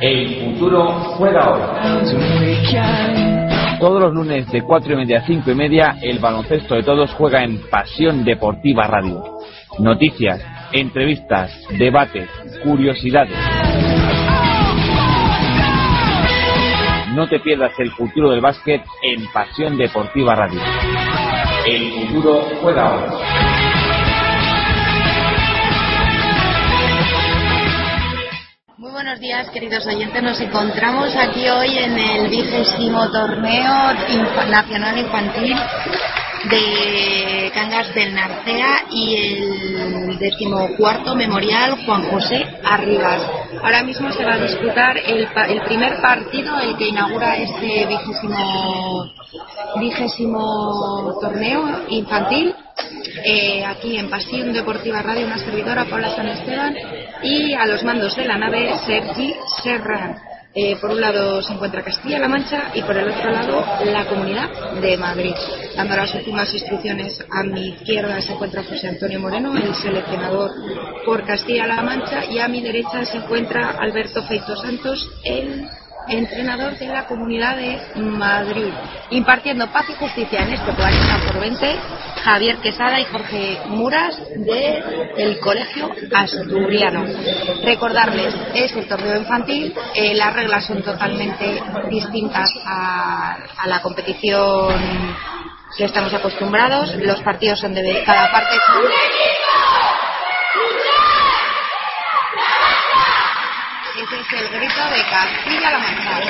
El futuro juega hoy. Todos los lunes de 4 y media a 5 y media, el baloncesto de todos juega en Pasión Deportiva Radio. Noticias, entrevistas, debates, curiosidades. No te pierdas el futuro del básquet en Pasión Deportiva Radio. El futuro juega hoy. Buenos días, queridos oyentes. Nos encontramos aquí hoy en el vigésimo torneo nacional infantil de Cangas del Narcea y el decimocuarto memorial Juan José Arribas. Ahora mismo se va a disputar el, el primer partido, el que inaugura este vigésimo, vigésimo torneo infantil eh, aquí en Pasión Deportiva Radio, una servidora, Paula San Esteban, y a los mandos de la nave, Sergi Serran. Eh, por un lado se encuentra Castilla-La Mancha y por el otro lado la Comunidad de Madrid. Dando las últimas instrucciones a mi izquierda se encuentra José Antonio Moreno, el seleccionador por Castilla-La Mancha, y a mi derecha se encuentra Alberto Feito Santos, el entrenador de la Comunidad de Madrid, impartiendo paz y justicia en este 40 por 20, Javier Quesada y Jorge Muras del Colegio Asturiano. Recordarles, es el torneo infantil, eh, las reglas son totalmente distintas a, la competición que estamos acostumbrados, los partidos son de cada parte ese es el grito de Castilla-La Mancha.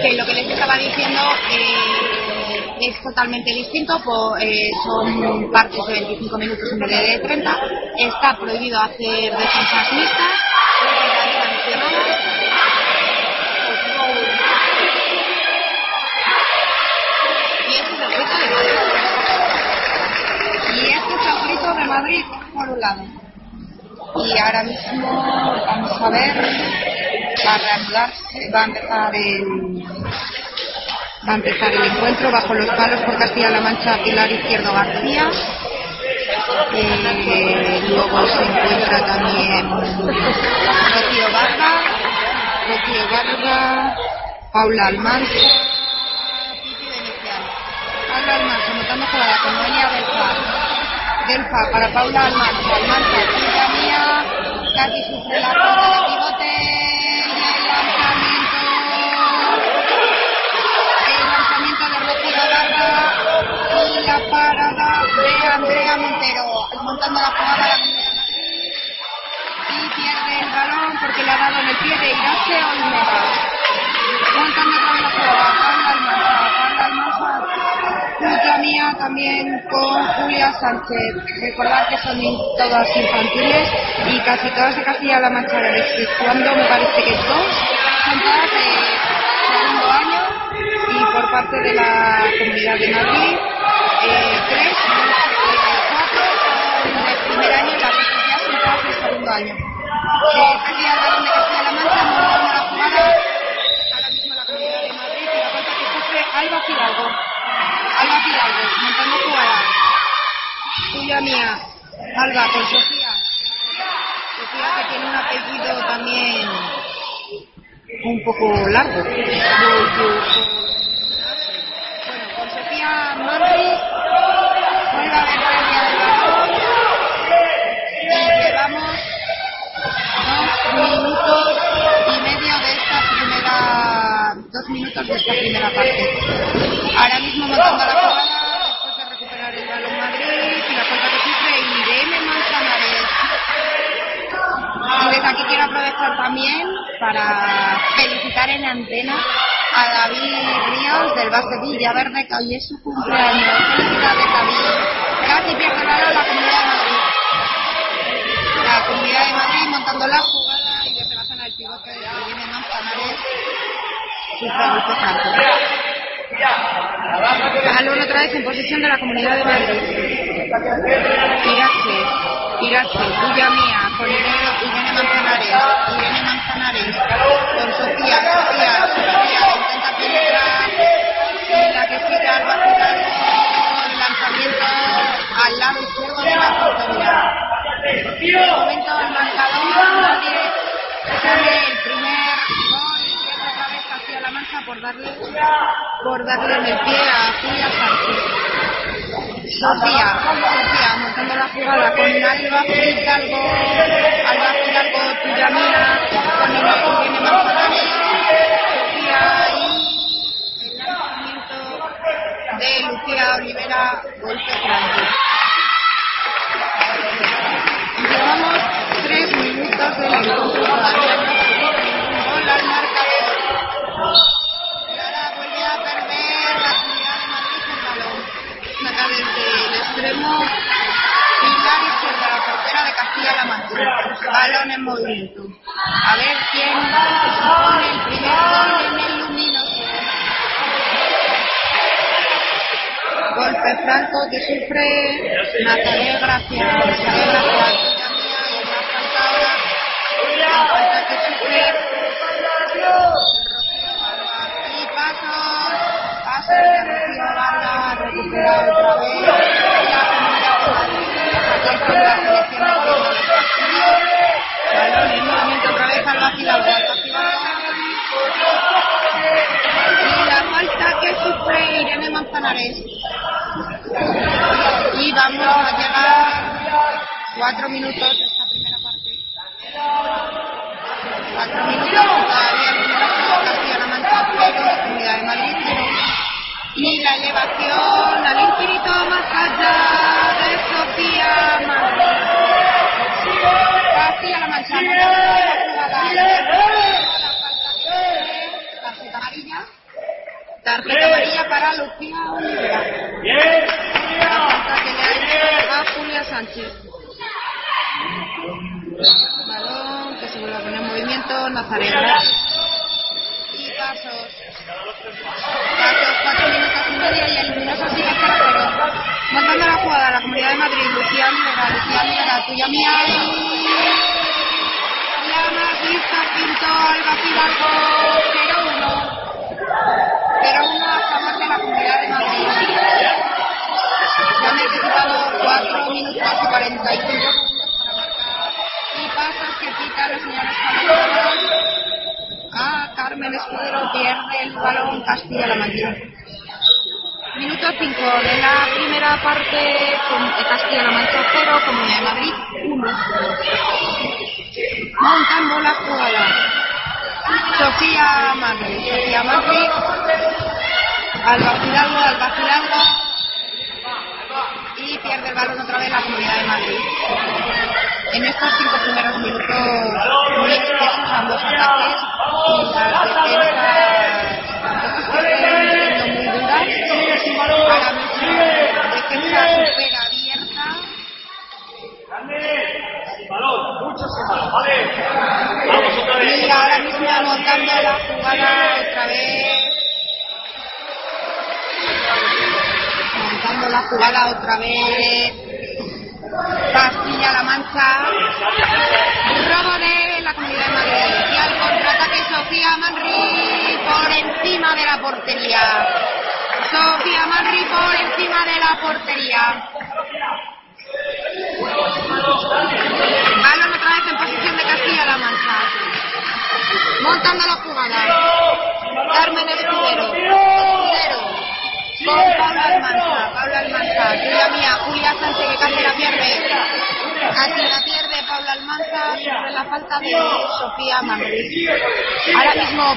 Que lo que les estaba diciendo eh, es totalmente distinto, po- eh, son partes de 25 minutos en vez de 30. Está prohibido hacer defensas mixtas. Y este es Madrid, por un lado y ahora mismo vamos a ver va a reanudarse va a empezar el va a empezar el encuentro bajo los palos por Castilla-La Mancha Pilar Izquierdo García. Eh, luego se encuentra también Rocío Varga Rocío Varga Paula Almanza. Paula Almanza jugada con Noelia Belfar Para Paula Almanza, Almanza, chica mía, casi sufre la falta de pivote el lanzamiento, el lanzamiento de Rocío y la parada de Andrea Montero, montando la jugada la y pierde el balón porque le ha dado en el pie de Irache Olmeda. Montando otra vez la jugada, Paula Almanza, Paula Almanza Lucha mía también con Julia Sánchez. Recordad que son todas infantiles y casi todas de Castilla-La Mancha, exceptuando me parece que dos, son de segundo año y por parte de la Comunidad de Madrid, eh, tres, cuatro primer año y las otras son de segundo año. Eh, Mancha, la Fidalgo. Alba Fidalgo, montando jugada. Tuya mía, Alba, con Sofía. Sofía que tiene un apellido también un poco largo. Bueno, con Sofía Marri, vuelve a ver pérdida del balón. Y llevamos dos minutos y medio de esta primera, dos minutos de esta primera parte. Para felicitar en antena a David Ríos del Base Villaverde, que hoy es su cumpleaños. Felicidades, David. Casi pierde el balón la comunidad de Madrid. la jugada y desde la zona del pivote Manzanares. Sufre golpe franco. Balón otra vez en posesión de la Comunidad de Madrid. Irache, Irache, tuya mía, con Irene, Manzanares, Irene Manzanares, con Sofía, Sofía, Sofía, intenta penetrar, la que gira al con lanzamiento al lado izquierdo de la portería. El marcador el primer gol vez hacia la mancha por darle por darle en el pie a Julia Sánchez. Sofía, Sofía montando la jugada con Alba Fidalgo, Alba Fidalgo, tuya mía, con viene Manzanares, Sofía y el lanzamiento de Lucía Olivera, golpe franco. Llevamos tres minutos del encuentro el extremo Pilar izquierda, la portera de Castilla-La Mancha. Balón en movimiento. A ver quién pone el primer gol en el luminoso. Golpe franco que sufre Natalia Gracia. Natalia Gracia, mía, y la falta cuatro minutos de esta primera parte. Cuatro minutos todavía Mancha, Comunidad de Madrid cero. Y la elevación al infinito más allá de Sofía Madrid. Castilla-La Mancha, la sufre, tarjeta amarilla. Tarjeta amarilla para Lucía Olivera. La falta que le ha a Julia Sánchez. En movimiento, Nazarena. Y pasos. Pasos, cuatro minutos y medio y el luminoso sigue 0-0. Montando la jugada la Comunidad de Madrid, Lucía Olivera, Lucía Olivera, tuya mía. La más lista, Pinto, Alba Fidalgo, 0-1. 0-1 a favor de la Comunidad de Madrid. Se han necesitado 4 minutos y 45 pasos que pita la señora Escalera. A Carmen Escudero pierde el balón Castilla-La Mancha. Minuto 5 de la primera parte con Castilla-La Mancha 0, Comunidad de Madrid 1. Montando la jugada. Sofía Madrid, Sofía Madrid, Alba Fidalgo, Alba Fidalgo y pierde el balón otra vez la Comunidad de Madrid. En estos cinco primeros minutos muy ambos ataques otra vez. Montando la jugada otra vez. Castilla-La Mancha. Robo de la Comunidad de Madrid. Y al contraataque Sofía Manri por encima de la portería. Sofía Manri por encima de la portería. Balón otra vez en posición de Castilla-La Mancha. Montando la jugada. Carmen Escudero. Escudero. Con Paula Almanza. Paula Almanza. Tuya mía. Julia Sánchez que casi la pierde. Casi la pierde Paula Almanza sobre la falta de Sofía Manri. Ahora mismo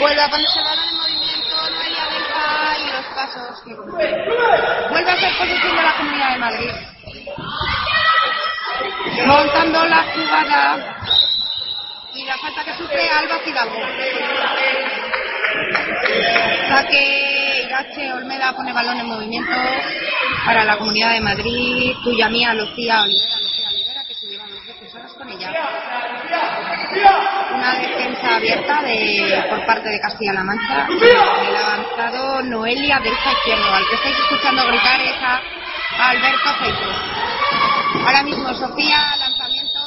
vuelve a ponerse el balón en movimiento. Noelia Belja y los pasos que Vuelve a ser posición de la Comunidad de Madrid montando la jugada y la falta que sufre Alba Fidalgo. Saque Irache Olmeda pone balón en movimiento para la Comunidad de Madrid. Tuya mía, Lucía Olivera, Lucía Olivera, que llevan los defensores con ella. una defensa abierta de, por parte de Castilla-La Mancha. El avanzado Noelia del izquierdo. Al que estáis escuchando gritar es a Alberto Feito. Ahora mismo Sofía, lanzamiento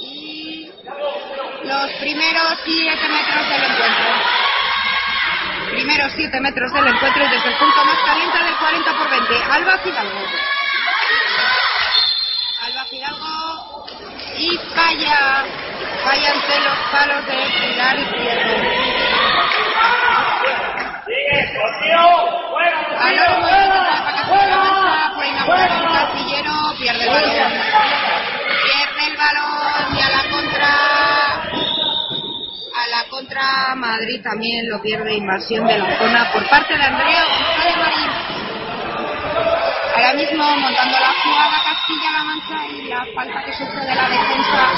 y los primeros 7 metros del encuentro. Primeros 7 metros del encuentro y desde el punto más caliente del 40 por 20. Alba Fidalgo. Alba Fidalgo y falla. Fallan los palos de Pilar Izquierdo. Casillero, pierde el balón. Pierde el balón y a la contra. La contra Madrid también lo pierde invasión de la zona por parte de Andrea González Marín. Ahora mismo montando la jugada Castilla-La Mancha y la falta que sufre de la defensa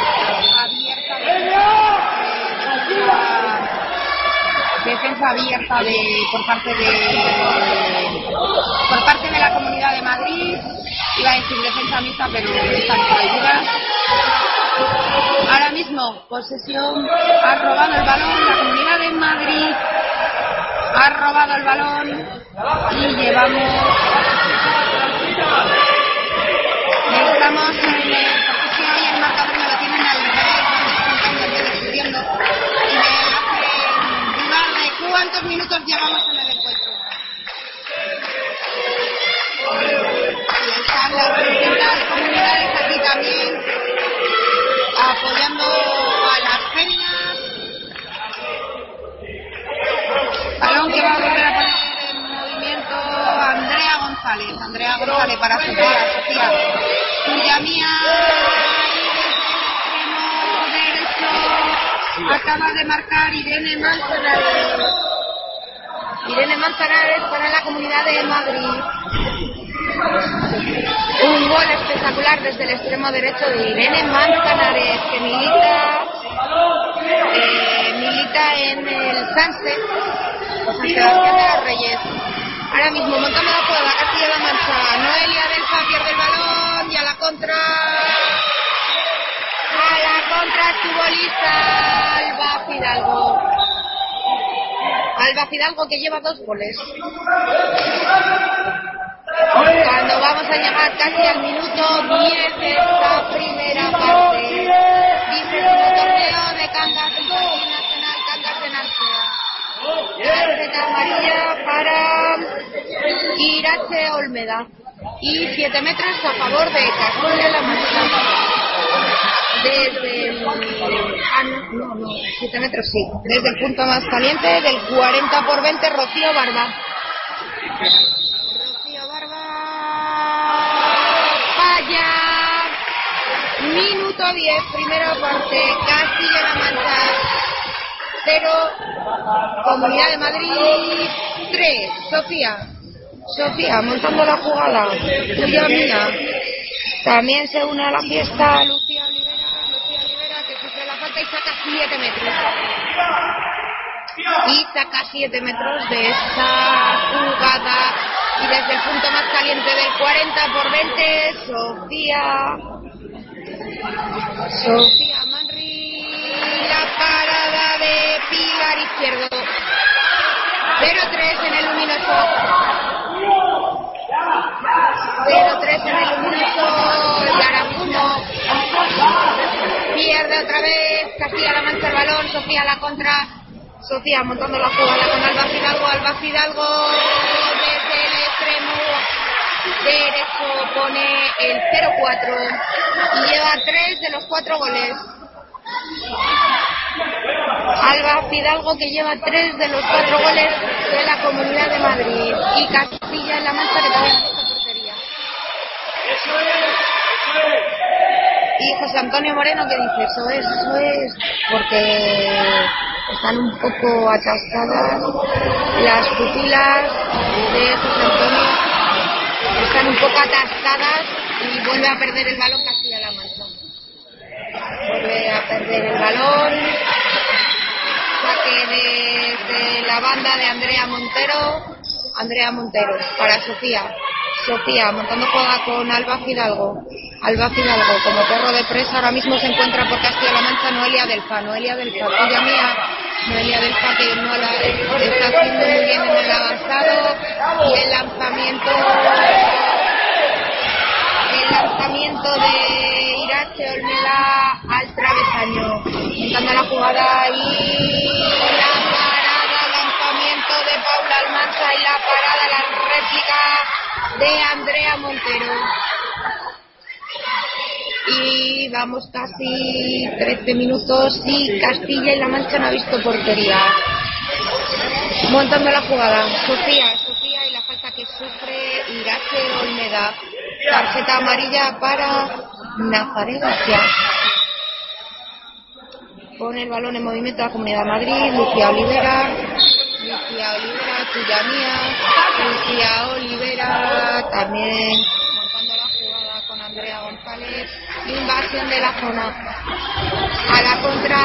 abierta de, de, defensa abierta de por parte de por parte de la Comunidad de Madrid iba a decir defensa mixta pero está prohibida ahora mismo posesión ha robado el balón la Comunidad de Madrid ha robado el balón y llevamos Estamos en el, porque si hoy el marcador me lo tienen al revés, y de cuántos minutos llevamos en el encuentro. Y están las distintas comunidades aquí también apoyando a las féminas. Balón que va a volver a poner en movimiento Andrea González. Andrea González para Sofía. Sofía. Tuya mía. Acaba de marcar Irene Manzanares. Irene Manzanares para la Comunidad de Madrid. Un gol espectacular desde el extremo derecho de Irene Manzanares, que milita, eh, milita en el Sanse, San Sebastián de los Reyes. Ahora mismo montando la jugada, Castilla-La Mancha, Noelia Delfa pierde el balón y a la contra, a la contra estuvo lista Alba Fidalgo. Alba Fidalgo que lleva dos goles. Cuando vamos a llegar casi al minuto 10 de esta primera parte, vigésimo torneo de Cangas Nacional, Cangas de Narcea. Amarilla para Irache Olmeda y 7 metros a favor de Castilla-La Mancha. Desde el, ah, no, no, 7 metros sí, desde el punto más caliente del 40 por 20 Rocío Barba. Rocío Barba falla. Minuto 10, primera parte, Castilla-La Mancha 0, Comunidad de Madrid 3, Sofía. Sofía, montando la jugada, tuya mía. También se une a la fiesta Lucía Olivera, Lucía Olivera que sufre la falta y saca 7 metros. Y saca 7 metros de esta jugada. Y desde el punto más caliente del 40 por 20, Sofía. Sofía Manri, la parada de Pilar Izquierdo. 0-3 en el luminoso. 0-3 en el luminoso. Yaracuno. Pierde otra vez. Castilla-La Mancha el balón. Sofía la contra. Sofía montando la jugada con Alba Fidalgo. Alba Fidalgo extremo derecho pone el 0-4 y lleva 3 de los 4 goles. Alba Fidalgo que lleva 3 de los 4 goles de la Comunidad de Madrid y Castilla en la Mancha que no está portería. Y José Antonio Moreno que dice, eso es, eso es, porque están un poco atascadas las pupilas de José Antonio están un poco atascadas y vuelve a perder el balón Castilla-La Mancha. Vuelve a perder el balón. Saque desde la banda de Andrea Montero. Andrea Montero para Sofía. Sofía montando juega con Alba Fidalgo. Alba Fidalgo como perro de presa ahora mismo se encuentra por Castilla-La Mancha Noelia Delfa, Noelia Delfa, tuya mía, Noelia Delfa que no la está haciendo muy bien en el avanzado y el lanzamiento el lanzamiento de Irache Olmeda al travesaño, intentando la jugada y Paula Almanza y la parada, la réplica de Andrea Montero y vamos casi 13 minutos y Castilla y La Mancha no ha visto portería. Montando la jugada, Sofía, Sofía y la falta que sufre Irache Olmeda. Tarjeta amarilla para Nazaret García. Pone el balón en movimiento la Comunidad Madrid, Lucía Olivera, Lucía Olivera, tuya mía, Lucía Olivera, también Andrea González, invasión de la zona. A la contra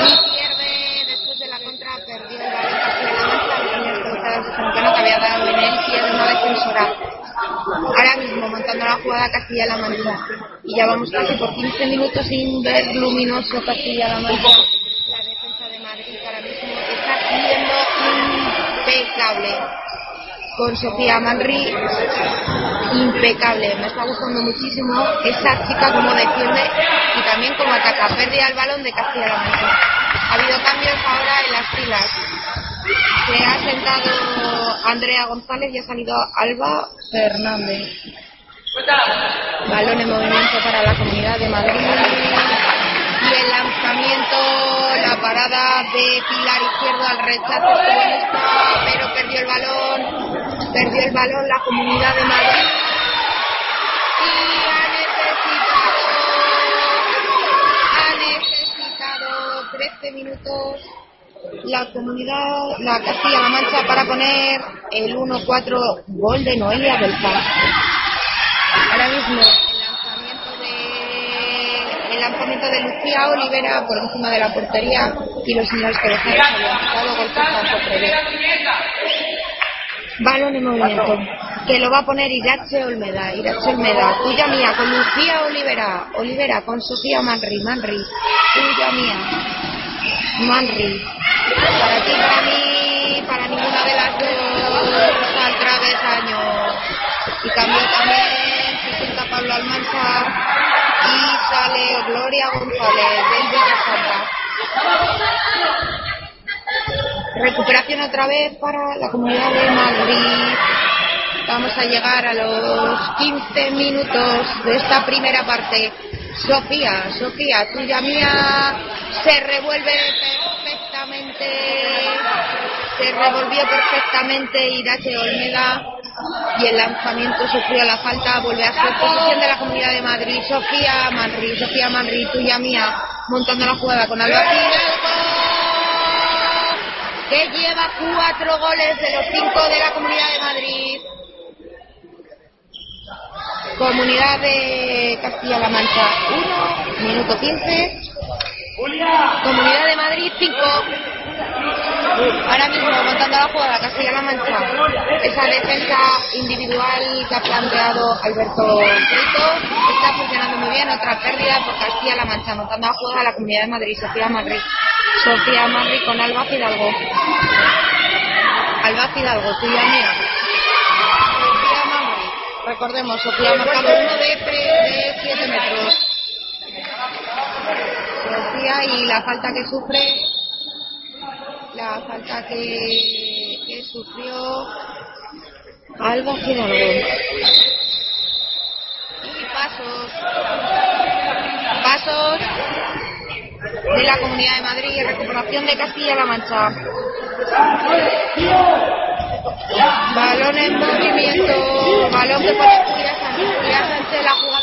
y pierde, después de la contra perdió el balón Castilla-La Mancha, que había dado en él pierde una defensora. Ahora mismo montando la jugada Castilla-La Mancha. Y ya vamos casi por 15 minutos sin ver luminoso Castilla-La Mancha. Impecable con Sofía Manri impecable. Me está gustando muchísimo esa chica como defiende y también como ataca. Pérdida el balón de Castilla-La Mancha. Ha habido cambios ahora en las filas. Se ha sentado Andrea González y ha salido Alba Fernández. Balón en movimiento para la Comunidad de Madrid. El lanzamiento, la parada de Pilar Izquierdo al rechazo pero perdió el balón. Perdió el balón la Comunidad de Madrid. Y ha necesitado, ha necesitado 13 minutos la comunidad, la Castilla-La Mancha para poner el 1-4 gol de Noelia del Ahora mismo el lanzamiento de el lanzamiento de Lucía Olivera por encima de la portería y los señores que dejaron habían dado golpes a prever. Balón en movimiento. Que lo va a poner Irache Olmeda. Irache Olmeda. Tuya mía. Con Lucía Olivera. Olivera con Sofía Manri. Manri. Tuya mía. Manri. Para ti, para mí, para ninguna de las dos al travesaño. Y cambió también Pablo Almanza y sale Gloria González del Villasanta. Recuperación otra vez para la comunidad de Madrid. Vamos a llegar a los 15 minutos de esta primera parte. Sofía, Sofía, tuya mía, se revuelve perfectamente, se revolvió perfectamente Irache Olmeda y el lanzamiento sufrió la falta, vuelve a ser posición de la Comunidad de Madrid, Sofía Manri, Sofía Manri, tuya mía, montando la jugada con Alba que lleva cuatro goles de los cinco de la Comunidad de Madrid. Comunidad de Castilla-La Mancha 1, minuto 15. Comunidad de Madrid 5. Ahora mismo montando la jugada Castilla-La Mancha. Esa defensa individual que ha planteado Alberto Brito está funcionando muy bien. Otra pérdida por Castilla-La Mancha. Montando la jugada la Comunidad de Madrid. Sofía Madrid. Sofía Madrid con Alba Fidalgo. Alba Fidalgo, tuya mía. Sofía Madrid. Recordemos, Sofía ha marcado uno de, de 7 metros. Sofía y la falta que sufre la falta que, que sufrió Alba Fidalgo. Y pasos. Pasos de la Comunidad de Madrid y recuperación de Castilla-La Mancha. Balón en movimiento, balón que Julia Sánchez. Julia Sánchez la jugada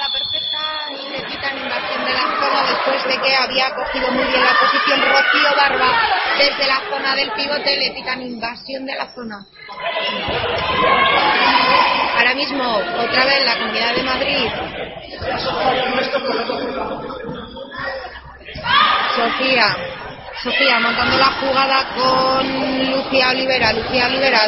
invasión de la zona después de que había cogido muy bien la posición Rocío Barba desde la zona del pivote le pitan invasión de la zona ahora mismo otra vez la comunidad de Madrid Sofía Sofía montando la jugada con Lucía Olivera Lucía Olivera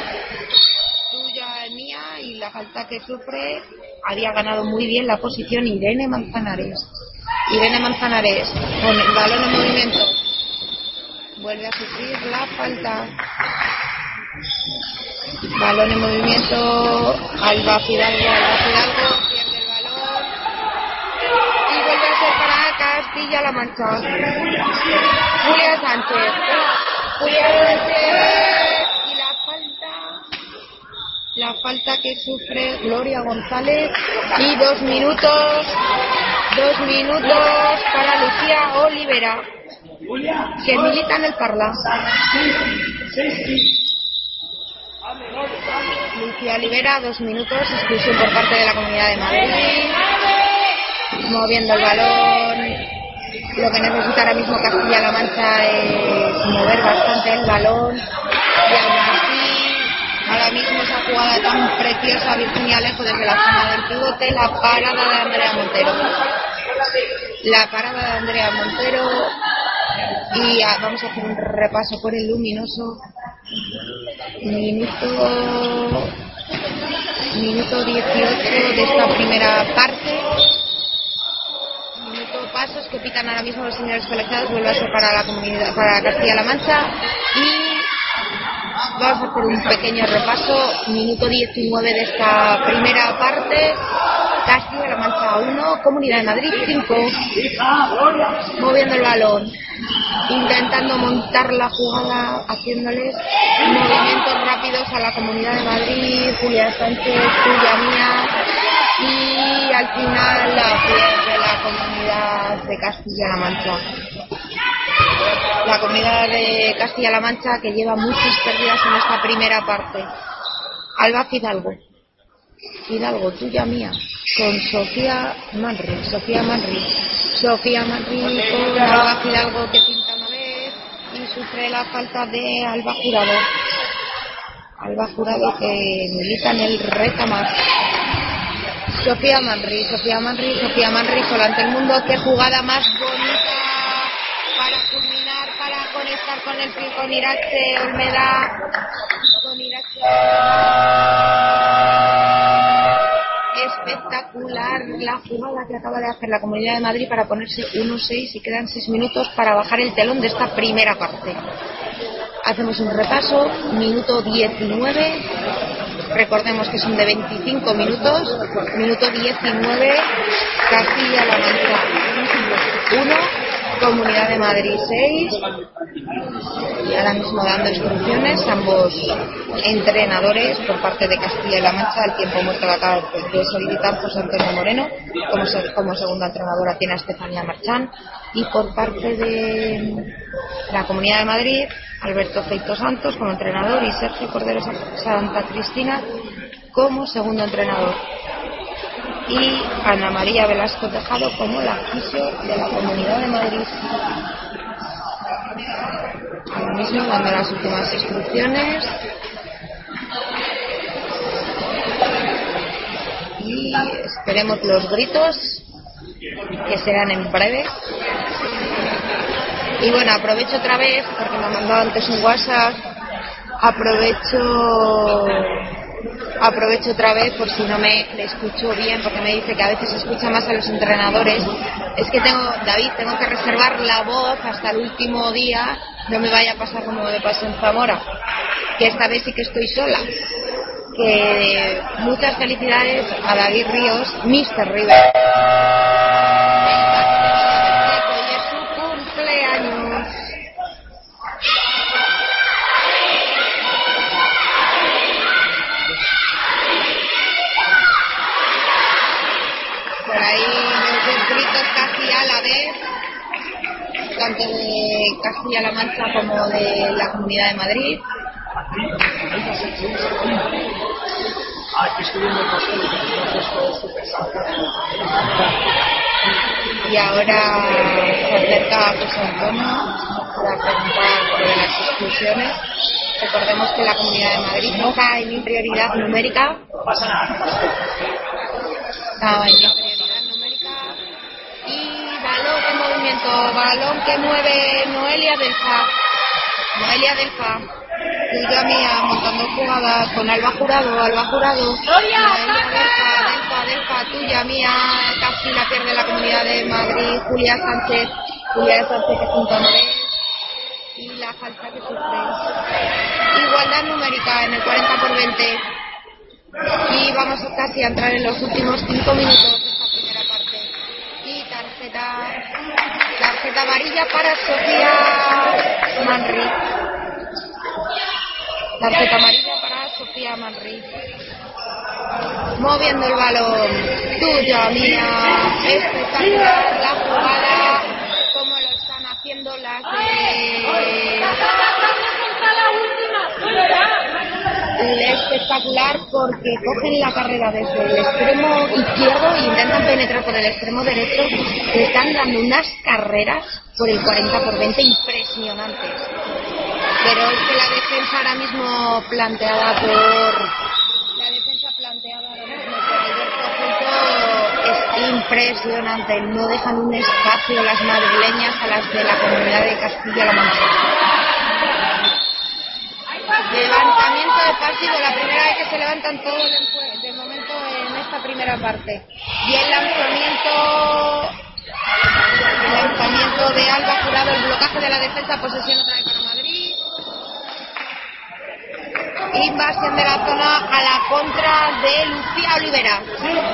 tuya mía y la falta que sufre había ganado muy bien la posición Irene Manzanares. Irene Manzanares con el balón en movimiento. Vuelve a sufrir la falta. Balón en movimiento. Alba Fidalgo, Alba Fidalgo pierde el balón. Y vuelve a ser para Castilla-La Mancha. Julia Sánchez. Julia Sánchez. Y la falta. La falta que sufre Gloria González. Y dos minutos. Dos minutos para Lucía Olivera. Que milita en el Parla. Lucía Olivera, dos minutos, exclusión por parte de la Comunidad de Madrid. Moviendo el balón. Lo que necesita ahora mismo Castilla-La Mancha es mover bastante el balón. Y aún así, ahora mismo esa jugada tan preciosa, Virginia Alejo desde la zona del pivote, la parada de Andrea Montero. La parada de Andrea Montero. Y ah, vamos a hacer un repaso por el luminoso. Minuto, minuto 18 de esta primera parte. Minuto pasos que pitan ahora mismo los señores colegiados. Vuelve a ser para la comunidad, para Castilla-La Mancha. Y vamos a hacer un pequeño repaso. Minuto 19 de esta primera parte. Castilla-La Mancha 1, Comunidad de Madrid 5. Moviendo el balón intentando montar la jugada, haciéndoles movimientos rápidos a la Comunidad de Madrid, Julia Sánchez, Julia Mía, y al final la pierde la Comunidad de Castilla-La Mancha. La Comunidad de Castilla-La Mancha que lleva muchas pérdidas en esta primera parte. Alba Fidalgo. Fidalgo, tuya mía, con Sofía Manri, Sofía Manri, Sofía Manri con Alba Fidalgo que pinta una vez y sufre la falta de Alba Jurado. Alba Jurado que milita en el Retamar. Sofía Manri, Sofía Manri, Sofía Manri, sola ante el mundo, qué jugada más bonita para culminar, para conectar con el con Irache Olmeda, con Irache espectacular la jugada que acaba de hacer la Comunidad de Madrid para ponerse 1-6 y quedan 6 minutos para bajar el telón de esta primera parte. Hacemos un repaso, minuto 19, recordemos que son de 25 minutos, minuto 19, Castilla-La Mancha 1, Comunidad de Madrid 6, y ahora mismo dando instrucciones ambos entrenadores por parte de Castilla y La Mancha al tiempo muerto acaba de solicitar José Antonio Moreno como, se- como segunda entrenadora tiene a Estefanía Marchán. Y por parte de la Comunidad de Madrid Alberto Feito Santos como entrenador y Sergio Cordero Sa- Santa Cristina como segundo entrenador y Ana María Velasco Tejado como la fisio de la Comunidad de Madrid. Ahora mismo dando las últimas instrucciones. Y esperemos los gritos que serán en breve. Y bueno aprovecho otra vez porque me ha mandado antes un whatsapp. Aprovecho aprovecho otra vez por si no me le escucho bien porque me dice que a veces escucha más a los entrenadores. Es que tengo David tengo que reservar la voz hasta el último día. No me vaya a pasar como me pasó en Zamora que esta vez sí que estoy sola. Que muchas felicidades a David Ríos Mr. River tanto de Castilla-La Mancha como de la Comunidad de Madrid. Y ahora se acerca a José Antonio para preguntar por las exclusiones. Recordemos que la Comunidad de Madrid está en inferioridad numérica. Está en movimiento, balón que mueve Noelia Delfa. Noelia Delfa Tuya mía, montando jugadas con Alba Jurado, Alba Jurado. Delta, Delta, Delta, tuya mía. Casi la pierde la comunidad de Madrid. Julia Sánchez, Julia Sánchez que junto a Morés. Y la falta que sufre. Igualdad numérica en el 40 por 20. Y vamos a casi a entrar en los últimos 5 minutos de esta primera parte. Y tarjeta, tarjeta amarilla para Sofía Manri. Tarjeta amarilla para Sofía Manri. Moviendo el balón. Tuya, mía. Espectacular la jugada. Espectacular porque cogen la carrera desde el extremo izquierdo e intentan penetrar por el extremo derecho. Le están dando unas carreras por el 40 por 20 impresionantes. Pero es que la defensa ahora mismo planteada por la defensa planteada ahora mismo por es impresionante. No dejan un espacio las madrileñas a las de la comunidad de Castilla-La Mancha. Levantamiento de partido, la primera vez que se levantan todos de, momento en esta primera parte. Y el lanzamiento, el lanzamiento de Alba Jurado, el blocaje de la defensa, posesión otra vez para Madrid. Invasión de la zona a la contra de Lucía Olivera.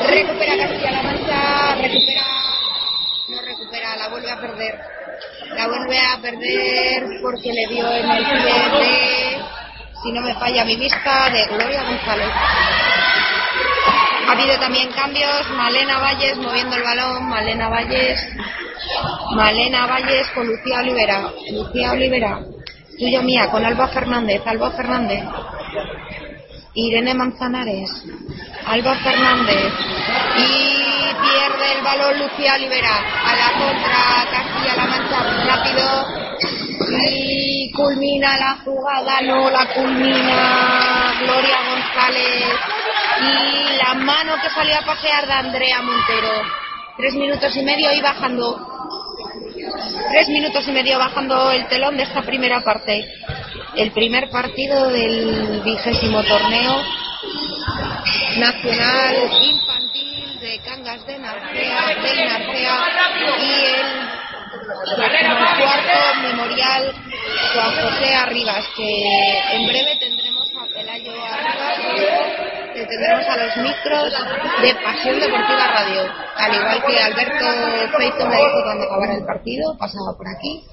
Recupera Castilla-La Mancha, recupera, no recupera, la vuelve a perder. La vuelve a perder porque le dio en el pie de si no me falla mi vista, de Gloria González. Ha habido también cambios, Malena Valles moviendo el balón, Malena Valles, Malena Valles con Lucía Olivera, Lucía Olivera, tuyo mía, con Alba Fernández, Alba Fernández, Irene Manzanares, Alba Fernández. Y pierde el balón Lucía Olivera. A la contra Castilla-La Mancha rápido. Y culmina la jugada, no la culmina Gloria González y la mano que salió a pasear de Andrea Montero. Tres minutos y medio y bajando. Tres minutos y medio bajando el telón de esta primera parte. El primer partido del vigésimo torneo nacional infantil de Cangas de Narcea, Narcea y el cuarto memorial Juan José Arribas, que en breve tendremos a Pelayo Arribas, que tendremos a los micros de Pasión Deportiva Radio, al igual que Alberto Feito me dijo cuando acabara el partido, pasaba por aquí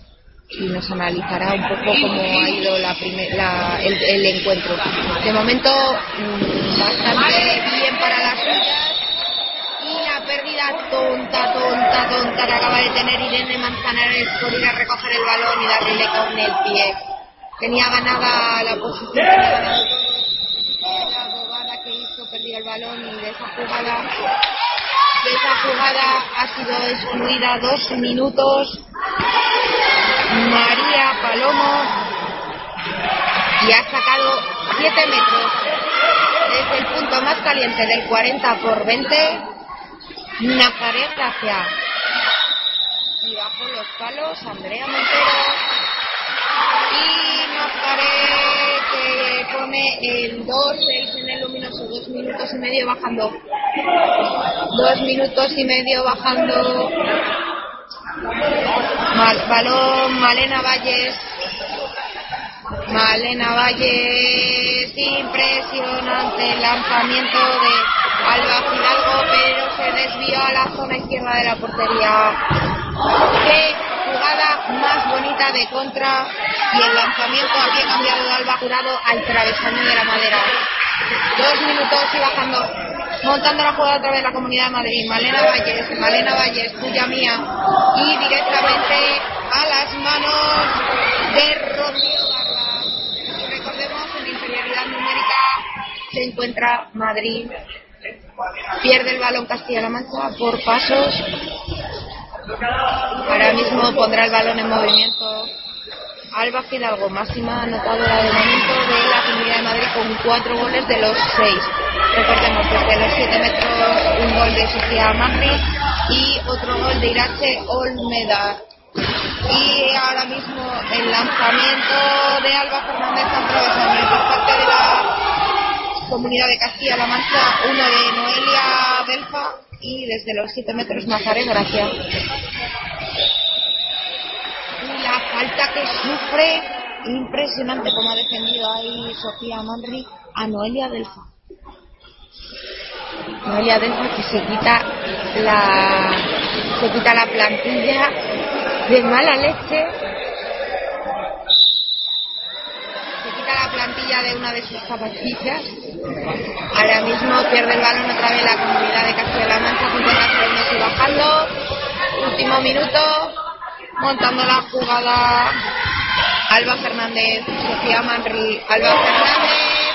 y nos analizará un poco cómo ha ido la primer, la, el, el encuentro. De momento, mmm, bastante bien para las suyas pérdida tonta, tonta, tonta que acaba de tener Irene Manzanares por ir a recoger el balón y darle con el pie. Tenía ganada la posición, tenía ganado todo. La jugada que hizo perdió el balón y de esa jugada, de esa jugada ha sido excluida dos minutos María Palomo y ha sacado 7 metros desde el punto más caliente del 40 por 20 Nazaret Gracia y bajo los palos Andrea Montero. Y Nazaret que pone el 2-6 en el luminoso 2 minutos y medio bajando. 2 minutos y medio bajando. Mal, balón Malena Valles. Malena Valles, impresionante lanzamiento de Alba Fidalgo, pero se desvió a la zona izquierda de la portería. Qué jugada más bonita de contra y el lanzamiento aquí ha cambiado de Alba Jurado al travesaño de la madera. Dos minutos y bajando montando la jugada otra vez la Comunidad de Madrid, Malena Valles, Malena Valles, tuya mía, y directamente a las manos de encuentra Madrid, pierde el balón Castilla-La Mancha por pasos. Ahora mismo pondrá el balón en movimiento Alba Fidalgo, máxima anotadora de momento de la Comunidad de Madrid con cuatro goles de los seis. Recordemos, desde los siete metros un gol de Sofía Magri y otro gol de Irache Olmeda. Y ahora mismo el lanzamiento de Alba Fernández atravesando por parte de la comunidad de Castilla-La Mancha, uno de Noelia Belfa y desde los 7 metros Nazaré Gracia. Y la falta que sufre, impresionante como ha defendido ahí Sofía Manri a Noelia Belfa. Noelia Belfa que se quita la se quita la plantilla de mala leche quita la plantilla de una de sus zapatillas. Ahora mismo pierde el balón otra vez la comunidad de Castilla-La Mancha 50 segundos y bajando. Último minuto montando la jugada Alba Fernández Sofía Manri Alba Fernández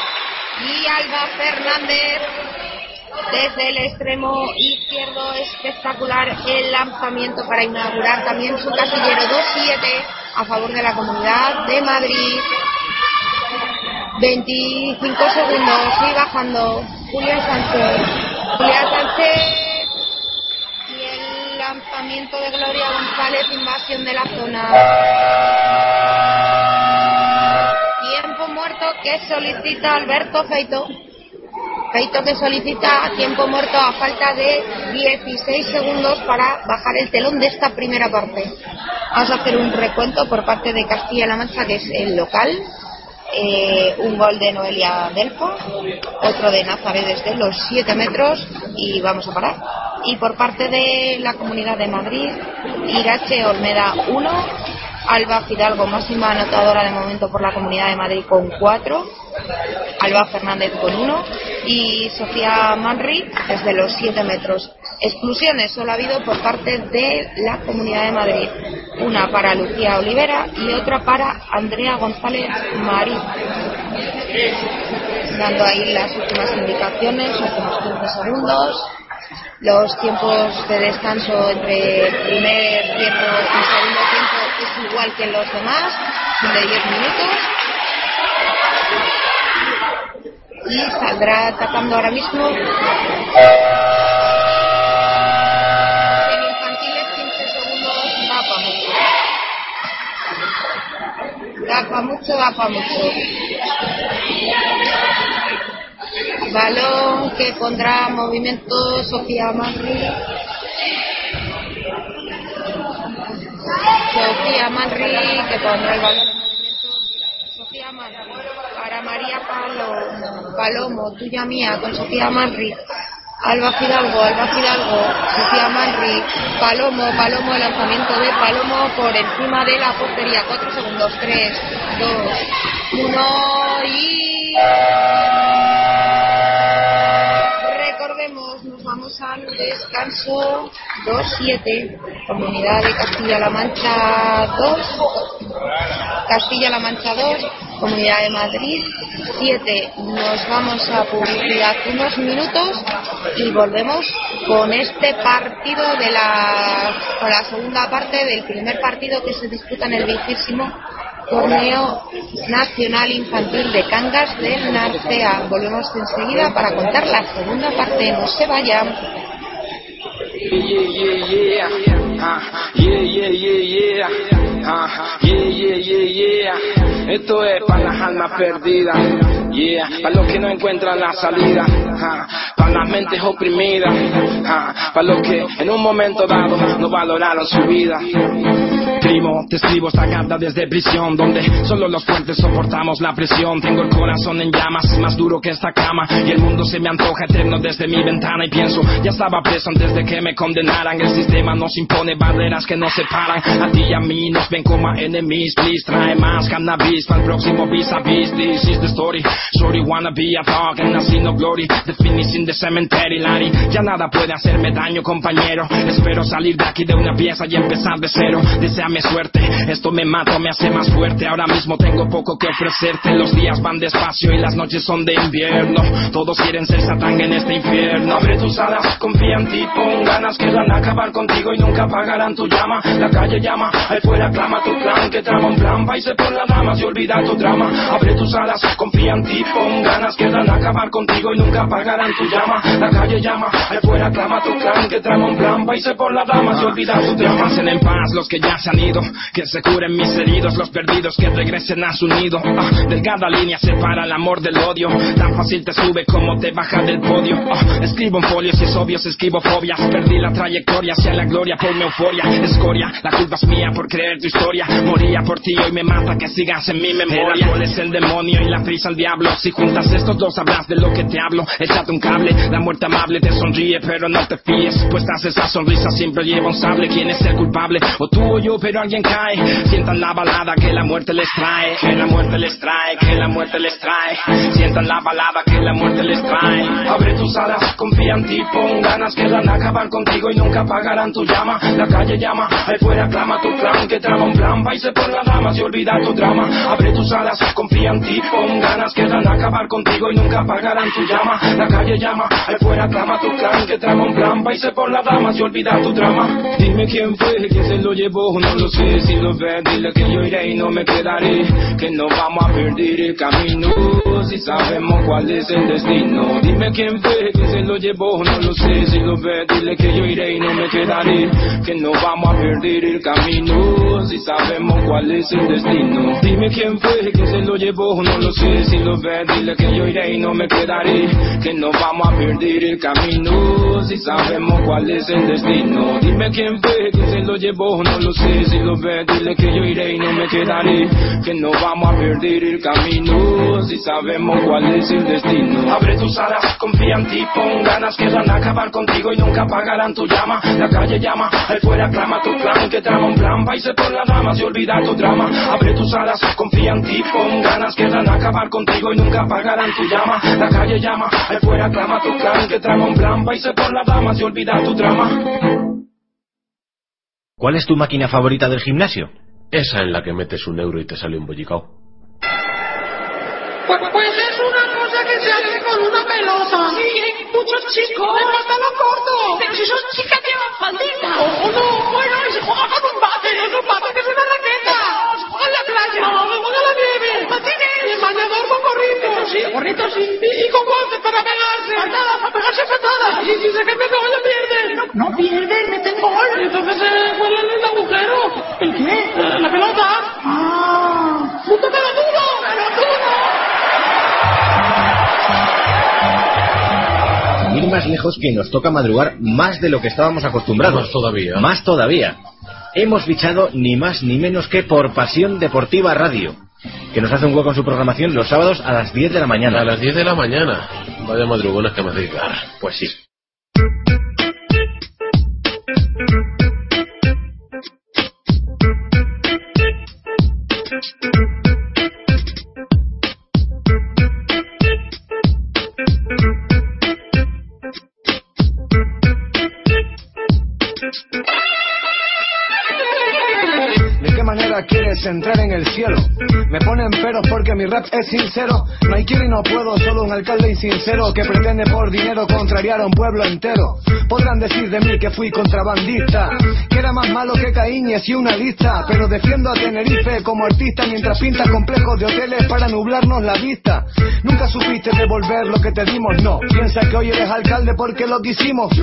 y Alba Fernández desde el extremo izquierdo espectacular el lanzamiento para inaugurar también su casillero 2-7 a favor de la comunidad de Madrid 25 segundos y bajando Julia Sánchez Julia Sánchez y el lanzamiento de Gloria González invasión de la zona tiempo muerto que solicita Alberto Feito Feito que solicita tiempo muerto a falta de 16 segundos para bajar el telón de esta primera parte. Vamos a hacer un recuento por parte de Castilla-La Mancha, que es el local. Eh, un gol de Noelia Delfo, otro de Nazaret desde los 7 metros y vamos a parar. Y por parte de la Comunidad de Madrid, Irache Olmeda 1, Alba Fidalgo, máxima anotadora de momento por la Comunidad de Madrid con 4, Alba Fernández con 1 y Sofía Manri desde los 7 metros. Exclusiones solo ha habido por parte de la Comunidad de Madrid. Una para Lucía Olivera y otra para Andrea González Marí. Dando ahí las últimas indicaciones, últimos 15 segundos. Los tiempos de descanso entre primer tiempo y segundo tiempo es igual que los demás, de 10 minutos. Y saldrá atacando ahora mismo. En infantiles 15 segundos va para mucho. Da para mucho, para mucho. Balón que pondrá en movimiento Sofía Manri. Sofía Manri que pondrá el balón en movimiento. Sofía Manri para María Palomo. Palomo, tuya mía, con Sofía Manri. Alba Fidalgo, Alba Fidalgo, Sofía Manri, Palomo, Palomo, el lanzamiento de Palomo por encima de la portería. 4 segundos, 3, 2, 1 y. Al descanso 2-7, Comunidad de Castilla-La Mancha 2, Castilla-La Mancha 2, Comunidad de Madrid 7. Nos vamos a publicidad unos minutos y volvemos con este partido de la, con la segunda parte del primer partido que se disputa en el vigésimo torneo nacional infantil de Cangas del Narcea. Volvemos enseguida para contar la segunda parte. No se vayan. Esto es para las almas perdidas. Yeah, para los que no encuentran la salida. Ajá. Para las mentes oprimidas. Ajá. Para los que en un momento dado no valoraron su vida. Te escribo esta carta desde prisión Donde solo los fuertes soportamos la presión. Tengo el corazón en llamas, más duro que esta cama Y el mundo se me antoja eterno desde mi ventana Y pienso, ya estaba preso antes de que me condenaran. El sistema nos impone barreras que nos separan A ti y a mí nos ven como enemies. Please, trae más cannabis para el próximo vis a vis This is the story Sorry, wanna be a dog and I no glory. The finishing the cemetery, Larry Ya nada puede hacerme daño, compañero. Espero salir de aquí de una pieza y empezar de cero. Deseame suerte, esto me mata, me hace más fuerte. Ahora mismo tengo poco que ofrecerte. Los días van despacio y las noches son de invierno. Todos quieren ser satán en este infierno. Abre tus alas, confía en ti, pon ganas Que van a acabar contigo y nunca apagarán tu llama. La calle llama, ahí fuera clama tu clan Que trama un plan, paise por las ramas y olvida tu drama. Abre tus alas, confía en ti, pon ganas Que van a acabar contigo y nunca apagarán tu llama. La calle llama, ahí fuera clama tu clan Que trama un plan, paise por las ramas y olvida tu drama. Descansen en paz los que ya se han que se curen mis heridos, los perdidos que regresen a su nido. Ah, delgada línea separa el amor del odio, tan fácil te sube como te baja del podio. Ah, escribo en folios y es obvio, escribo fobias, perdí la trayectoria hacia la gloria por mi euforia. Escoria, la culpa es mía por creer tu historia, moría por ti hoy me mata que sigas en mi memoria. El es el demonio y la prisa el diablo, si juntas estos dos hablas de lo que te hablo, échate un cable, la muerte amable te sonríe pero no te fíes, pues esa sonrisa siempre lleva un sable, ¿quién es el culpable? O tú o yo, pero alguien cae, sientan la balada que la muerte les trae, que la muerte les trae, que la muerte les trae, sientan la balada que la muerte les trae. Abre tus alas, confía en ti, pon ganas que van a acabar contigo y nunca apagarán tu llama, la calle llama, ahí fuera clama tu clan, que trama un plan, va y se por las damas y olvida tu drama, abre tus alas, confía en ti, pon ganas que van a acabar contigo y nunca apagarán tu llama, la calle llama, ahí fuera clama tu clan, que trama un plan, va y se por las damas y olvida tu drama. Dime quién fue, quién se lo llevó, no lo sé, si lo ves, dile que yo iré y no me quedaré, que no vamos a perder el camino, si sabemos cuál es el destino. Dime quién fue, quién se lo llevó, no lo sé, si lo ves, dile que yo iré y no me quedaré, que no vamos a perder el camino, si sabemos cuál es el destino. Dime quién fue, quién se lo llevó, no lo sé, si lo ves, dile que yo iré y no me quedaré, que no vamos a perder el camino, si sabemos cuál es el destino. Dime quién fue, quién se lo llevó, no lo sé, si lo ves, dile que yo iré y no me quedaré, que no vamos a perder el camino, si sabemos cuál es el destino. Abre tus alas, confía en ti, pon ganas que acabar contigo y nunca apagarán tu llama. La calle llama, ahí fuera clama tu clan, que trama un plan, se por las damas y olvida tu drama. Abre tus alas, confía en ti, pon ganas que acabar contigo y nunca apagarán tu llama. La calle llama, ahí fuera clama tu clan, que trama un plan, va y se por las damas y olvida tu drama. ¿Cuál es tu máquina favorita del gimnasio? Esa en la que metes un euro y te sale un bollicao. Pues, pues es una cosa que se hace con una pelota. Sí, hay muchos chicos de pantalón corto. Pero si son chicas llevan faldita. Oh, no, bueno, y se juega con un bate. Es un bate que es una raqueta. Se juega en la playa. No, se juega en la nieve. Bañador con gorritos. Sí, gorritos sí. Y, y con guantes para pegarse. Patadas, para pegarse patadas. Y si se que me pego, ya pierden. No, no pierden, meten gol. Y entonces se eh, cuela en el agujero. ¿El qué? Eh, la pelota. Ah. ¡Puto pelotudo! ¡Pelotudo! Ir más lejos que nos toca madrugar más de lo que estábamos acostumbrados. Más todavía. Más todavía. Hemos fichado ni más ni menos que por Pasión Deportiva Radio, que nos hace un hueco en su programación los sábados a las 10 de la mañana. A las 10 de la mañana. Vaya madrugones que me hacéis dar. Pues sí. ¿De qué manera quieres entrar en el cielo? Me ponen peros porque mi rap es sincero. No hay quiero y no puedo, solo un alcalde insincero que pretende por dinero contrariar a un pueblo entero. Podrán decir de mí que fui contrabandista, que era más malo que Caíñez y una lista. Pero defiendo a Tenerife como artista mientras pintas complejos de hoteles para nublarnos la vista. Nunca supiste devolver lo que te dimos, no. Piensa que hoy eres alcalde porque lo quisimos.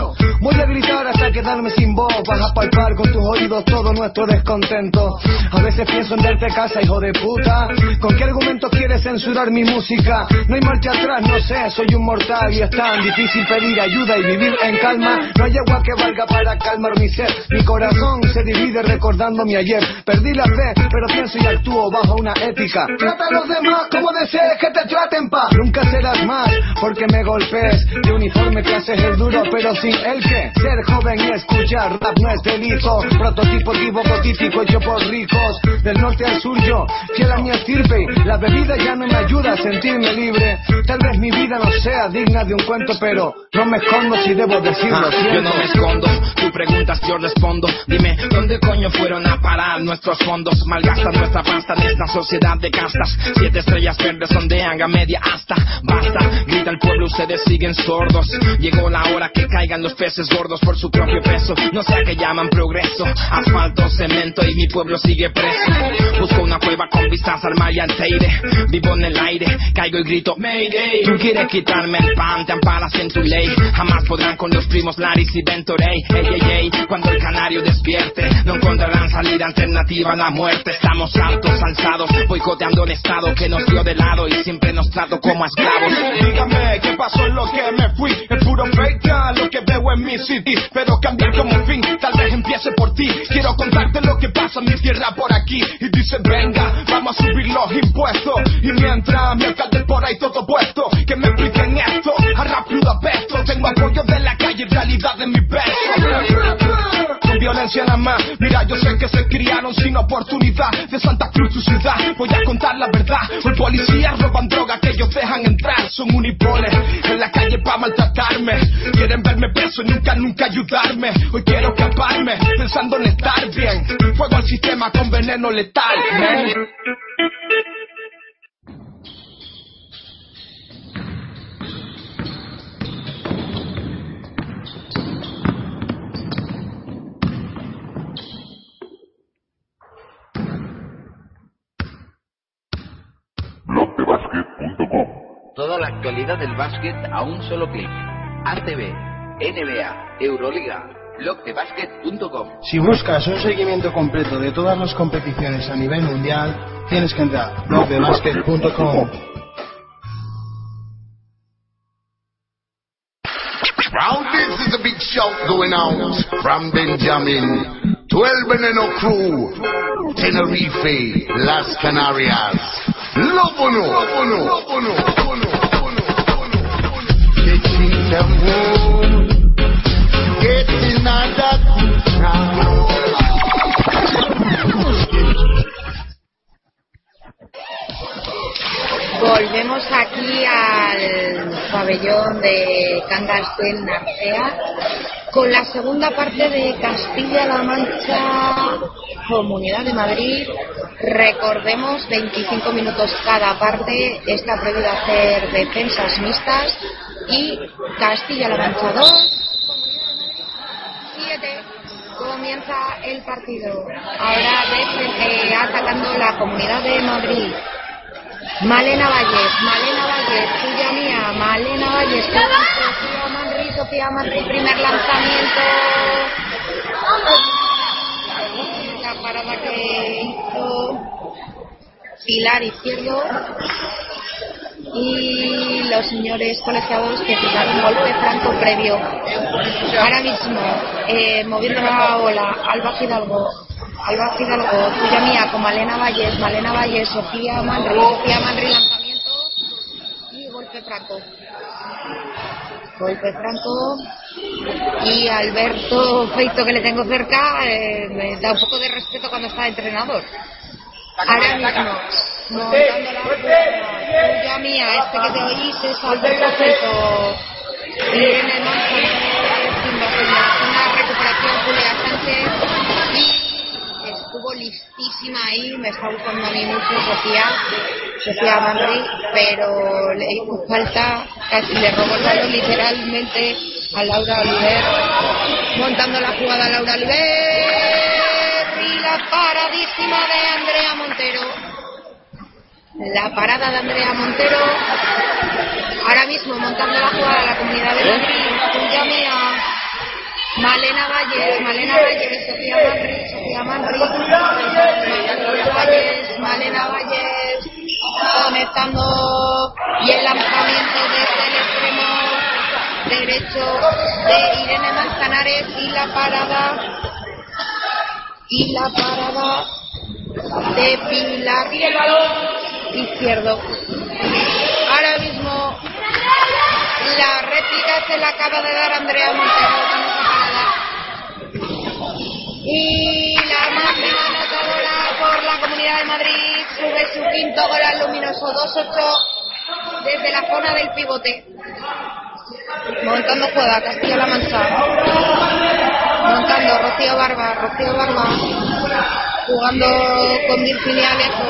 Voy a gritar hasta quedarme sin voz. Vas a palpar con tus oídos todo nuestro descontento. A veces pienso en darte casa, hijo de puta. ¿Con qué argumento quieres censurar mi música? No hay marcha atrás, no sé, soy un mortal y es tan difícil pedir ayuda y vivir en calma. No hay agua que valga para calmar mi sed. Mi corazón se divide recordando mi ayer. Perdí la fe, pero pienso y actúo bajo una ética. Trata a los demás como desees que te traten, pa. Nunca serás más porque me golpees. De uniforme te haces el duro, pero sin el que. Ser joven y escuchar rap no es delito. Prototipo equívoco típico yo por ricos. Del norte al sur yo, fiel a mi estirpe. La bebida ya no me ayuda a sentirme libre. Tal vez mi vida no sea digna de un cuento, pero no me escondo si debo decirlo. Yo no me escondo, tú preguntas, yo respondo. Dime, ¿dónde coño fueron a parar nuestros fondos? Malgastan nuestra pasta en esta sociedad de castas. Siete estrellas verdes sondean a media hasta. Basta, grita el pueblo, ustedes siguen sordos. Llegó la hora que caigan los peces gordos por su propio peso. No sé a qué llaman progreso. Asfalto, cemento y mi pueblo sigue preso. Busco una cueva con vistas al mar y al Teide. Vivo en el aire, caigo y grito Mayday. Tú quieres quitarme el pan, te amparas en tu ley. Jamás podrán con los primos Laris y Ventorey, ey, cuando el canario despierte, no encontrarán salida alternativa a la muerte. Estamos altos, alzados, boicoteando el Estado que nos dio de lado y siempre nos trato como esclavos. Dígame, ¿qué pasó en lo que me fui? Es puro fake lo que veo en mi city. Pero cambiar como fin, tal vez empiece por ti. Quiero contarte lo que pasa en mi tierra por aquí. Y dice, venga, vamos a subir los impuestos. Y mientras mi alcalde por ahí todo puesto, que me expliquen esto. A rápido apesto, tengo apoyo de la calle, realidad de mi verso. Con violencia nada más, mira, yo sé que se criaron sin oportunidad. De Santa Cruz, su ciudad, voy a contar la verdad. Los policías roban droga que ellos dejan entrar. Son unipones en la calle para maltratarme. Quieren verme preso y nunca, nunca ayudarme. Hoy quiero escaparme, pensando en estar bien. Fuego al sistema con veneno letal. Toda la actualidad del básquet a un solo clic. ACB, NBA, Euroliga, blogdebasket.com. Si buscas un seguimiento completo de todas las competiciones a nivel mundial, tienes que entrar a blogdebasket.com. Round this is a big shout going out from Benjamin, 12 Veneno Crew, Tenerife, Las Canarias. Love no, love no, love Lóbulo. Lóbulo. Lóbulo. Lóbulo. Getting the moon. Getting another good sound. Volvemos aquí al pabellón de Cangas del Narcea con la segunda parte de Castilla-La Mancha, Comunidad de Madrid. Recordemos, 25 minutos cada parte, está prohibido hacer defensas mixtas y Castilla-La Mancha 2, 7. Comienza el partido. Ahora desde, eh, atacando la Comunidad de Madrid. Malena Valles, Malena Valles, tuya mía, Malena Valles, Sofía Manri, Sofía Manri, primer lanzamiento. La parada que hizo Pilar Izquierdo y los señores colegiados que tiraron golpe franco previo. Ahora mismo, eh, moviendo la bola, Alba Fidalgo, Alba Fidalgo, tuya mía, con Malena Valles, Malena Valles, Sofía Manri, Sofía Manri, lanzamiento y golpe franco. Golpe franco y Alberto Feito que le tengo cerca eh, me da un poco de respeto cuando está entrenador. Ahora mismo, tuya mía, este que te oís es Alberto Feito. Irene Manzanares, una recuperación Julia Sánchez estuvo listísima ahí, me está gustando a mí mucho Sofía, Sofía Manri, pero le hizo falta, casi le robó el balón literalmente a Laura Oliver, montando la jugada a Laura Oliver y la paradísima de Andrea Montero. La parada de Andrea Montero, ahora mismo montando la jugada a la comunidad de Madrid, tuya mía, Malena Valles, Malena Valles, Sofía Manri, Sofía Manri, Malena Valles, Malena Valles, conectando y el lanzamiento desde el extremo derecho de Irene Manzanares y la parada y la parada de Pilar izquierdo. Ahora mismo la réplica se la acaba de dar Andrea Montero. Y la máxima anotadora por la Comunidad de Madrid sube su quinto gol al luminoso 2-8 desde la zona del pivote. Montando juega Castilla-La Mancha. Montando Rocío Barba, Rocío Barba. Jugando con Virginia Alejo.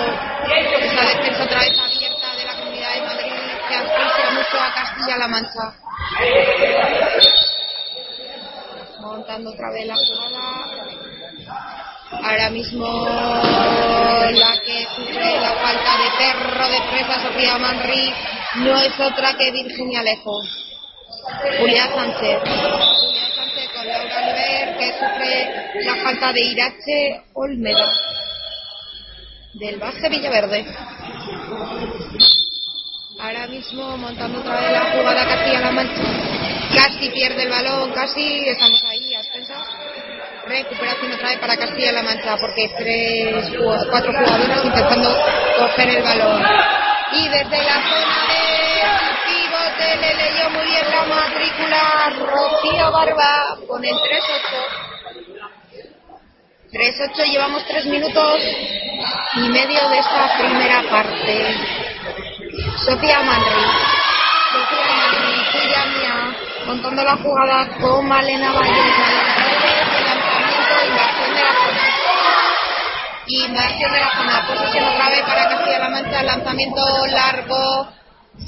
Esa defensa otra vez abierta de la Comunidad de Madrid que asfixia mucho a Castilla-La Mancha. Montando otra vez la jugada. Ahora mismo la que sufre la falta de perro de presa Sofía Manri no es otra que Virginia Alejo. Julia Sánchez. Julia que sufre la falta de Irache Olmedo del Baje Villaverde. Ahora mismo montando otra vez la jugada Castilla-La Mancha. Casi pierde el balón, casi estamos ahí. Recuperación otra para Castilla-La Mancha porque tres, cuatro jugadores intentando coger el balón. Y desde la zona de pivote le leyó muy bien la matrícula Rocío Barba con el 3-8. 3-8, llevamos tres minutos y medio de esta primera parte. Sofía Manri. Sofía Manri, tuya mía, montando la jugada con Malena Valles. El lanzamiento, invasión de la zona. Invasión de la zona. Posesión otra vez para Castilla-La Mancha. Lanzamiento largo,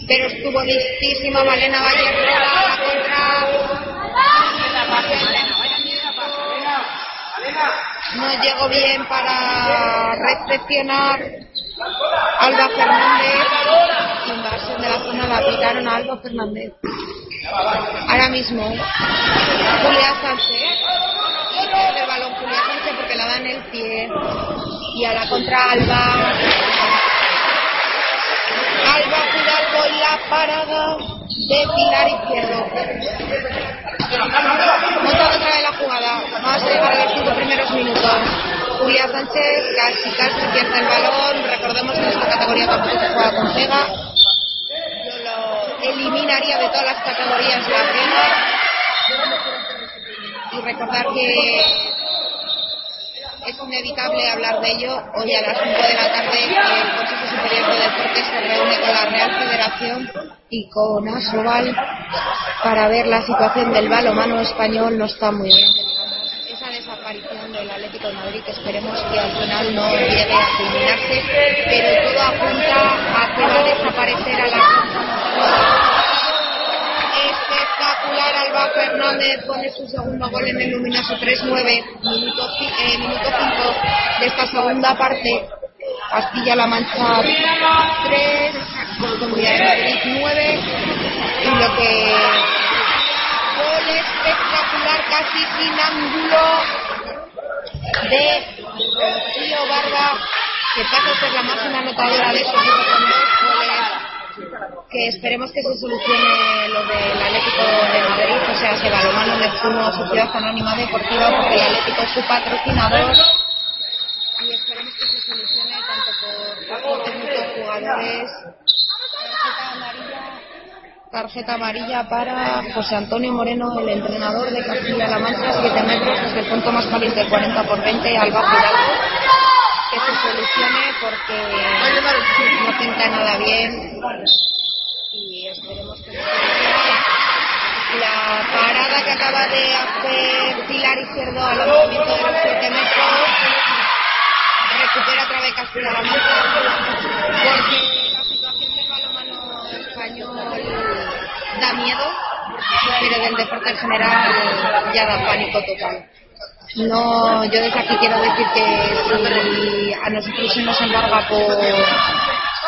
pero estuvo listísima Malena contra. No llegó bien para recepcionar Alba Fernández. Invasión de la zona la aplicaron a Alba Fernández. Ahora mismo, Julia Sánchez. Y el balón Julia Sánchez porque la da en el pie. Y a la contra Alba. Alba Fidalgo y la parada de Pilar Izquierdo. Montando otra vez la jugada. Vamos a llegar a los cinco primeros minutos. Julia Sánchez casi casi pierde el balón. Recordemos que en esta categoría tampoco se juega con pega. Yo lo eliminaría de todas las categorías la pega. Y recordar que es inevitable hablar de ello. Hoy a las 5 de la tarde el Consejo Superior de Deportes se reúne con la Real Federación y con Asobal para ver la situación del balomano español. No está muy bien. Esa desaparición del Atlético de Madrid, esperemos que al final no llegue a culminarse, pero todo apunta a que va a desaparecer a la espectacular Alba Fernández pone su segundo gol en el luminoso 3-9 minuto 5 eh, de esta segunda parte. Castilla-La Mancha 3 Comunidad de Madrid 9 y lo que gol espectacular casi sin ángulo de Rocío Barba que pasa a ser la máxima anotadora de con dos goles que esperemos que se solucione lo del Atlético de Madrid, o sea, ese balomano Neptuno, Sociedad Anónima Deportiva, porque el Atlético es su patrocinador y esperemos que se solucione tanto por cuerpo técnico, jugadores. Tarjeta amarilla, tarjeta amarilla para José Antonio Moreno, el entrenador de Castilla-La Mancha, 7 metros desde el punto más caliente, 40 por 20, Alba Fidalgo. Que se solucione porque no pinta nada bien y esperemos que no se la parada que acaba de hacer Pilar Izquierdo al lanzamiento de los 7 metros recupera otra vez Castilla-La Mancha porque la situación del balonmano español da miedo pero del deporte en general ya da pánico total. No, yo desde aquí quiero decir que si a nosotros se nos embarga por,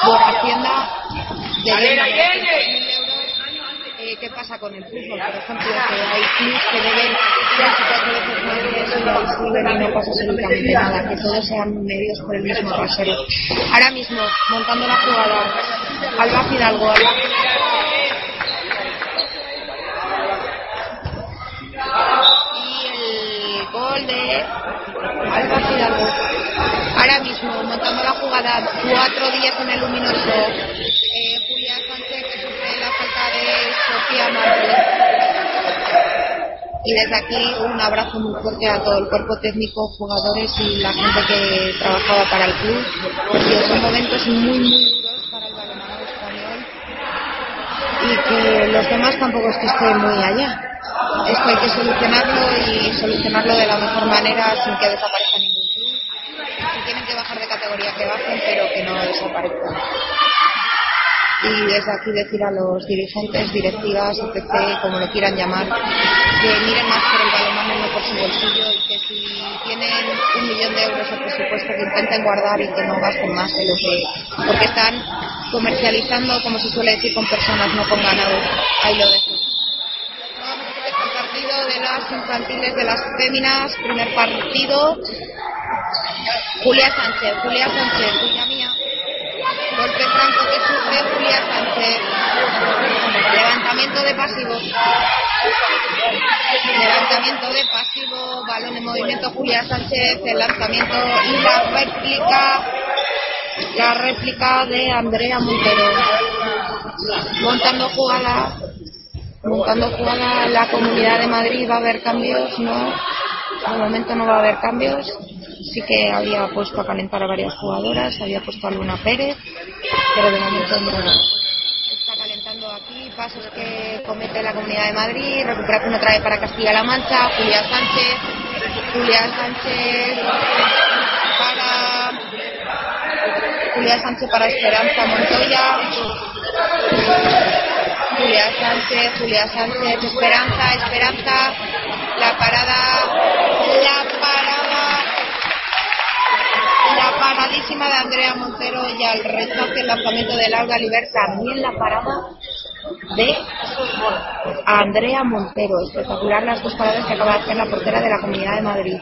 por Hacienda, debemos ¿Qué pasa con el fútbol? Por ejemplo, que hay clubes que deben tres o cuatro veces más y no pasa absolutamente nada, que todos sean medios por el mismo rasero. Ahora mismo, montando la jugada, Alba Fidalgo, Alba y el gol de Alba Fidalgo. Ahora mismo, montando la jugada, cuatro días en el luminoso. Eh, Julia Sánchez Sofía. Y desde aquí un abrazo muy fuerte a todo el cuerpo técnico, jugadores y la gente que trabajaba para el club, porque son momentos muy, muy duros para el balonmano español y que los demás tampoco es que estén muy allá. Esto hay que solucionarlo y solucionarlo de la mejor manera sin que desaparezca ningún club. Si tienen que bajar de categoría que bajen, pero que no desaparezcan. Y desde aquí decir a los dirigentes, directivas, etc., como lo quieran llamar, que miren más por el balonmano no por su bolsillo y que si tienen un millón de euros de presupuesto que intenten guardar y que no gasten más de lo que... porque están comercializando, como se suele decir, con personas, no con ganado. Ahí lo dejo. Partido de las infantiles de las féminas, primer partido. Julia Sánchez, Julia Sánchez, Julia mía. Golpe franco que sufre Julia Sánchez. Levantamiento de pasivo. Levantamiento de pasivo, balón en movimiento Julia Sánchez, el lanzamiento y la réplica, la réplica de Andrea Montero. Montando jugada, montando jugada la comunidad de Madrid, va a haber cambios, no, de momento no va a haber cambios. Sí que había puesto a calentar a varias jugadoras, había puesto a Luna Pérez, pero de momento no está calentando aquí. Pasos que comete la Comunidad de Madrid, recuperación otra vez para Castilla-La Mancha, Julia Sánchez, Julia Sánchez para Julia Sánchez para Esperanza Montoya. Julia Sánchez, Julia Sánchez, Esperanza, Esperanza, la parada, la parada, la paradísima de Andrea Montero y al rechace el lanzamiento de Laura Liber, también la parada de Andrea Montero. Espectacular las dos paradas que acaba de hacer la portera de la Comunidad de Madrid.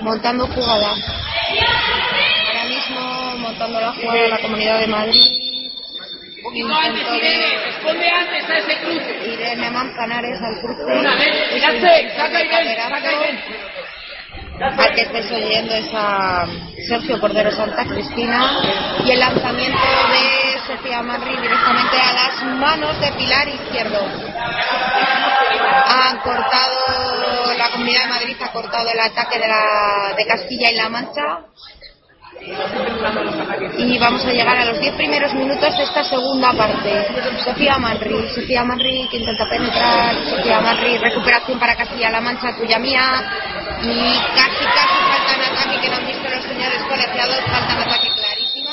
Montando jugada. Ahora mismo montando la jugada de la Comunidad de Madrid. Intento de Responde antes a ese cruce. Irene Manzanares al cruce. Una vez, saca Irene, saca Irene. Al que estés oyendo es a Sergio Cordero Santa Cristina y el lanzamiento de Sofía Manri directamente a las manos de Pilar Izquierdo. Han cortado, la Comunidad de Madrid ha cortado el ataque de, la, de Castilla y La Mancha. Y vamos a llegar a los 10 primeros minutos de esta segunda parte. Sofía Manri, Sofía Manri que intenta penetrar, Sofía Manri, recuperación para Castilla-La Mancha, tuya mía. Y casi, casi falta en ataque que no han visto los señores colegiados, falta en ataque clarísima.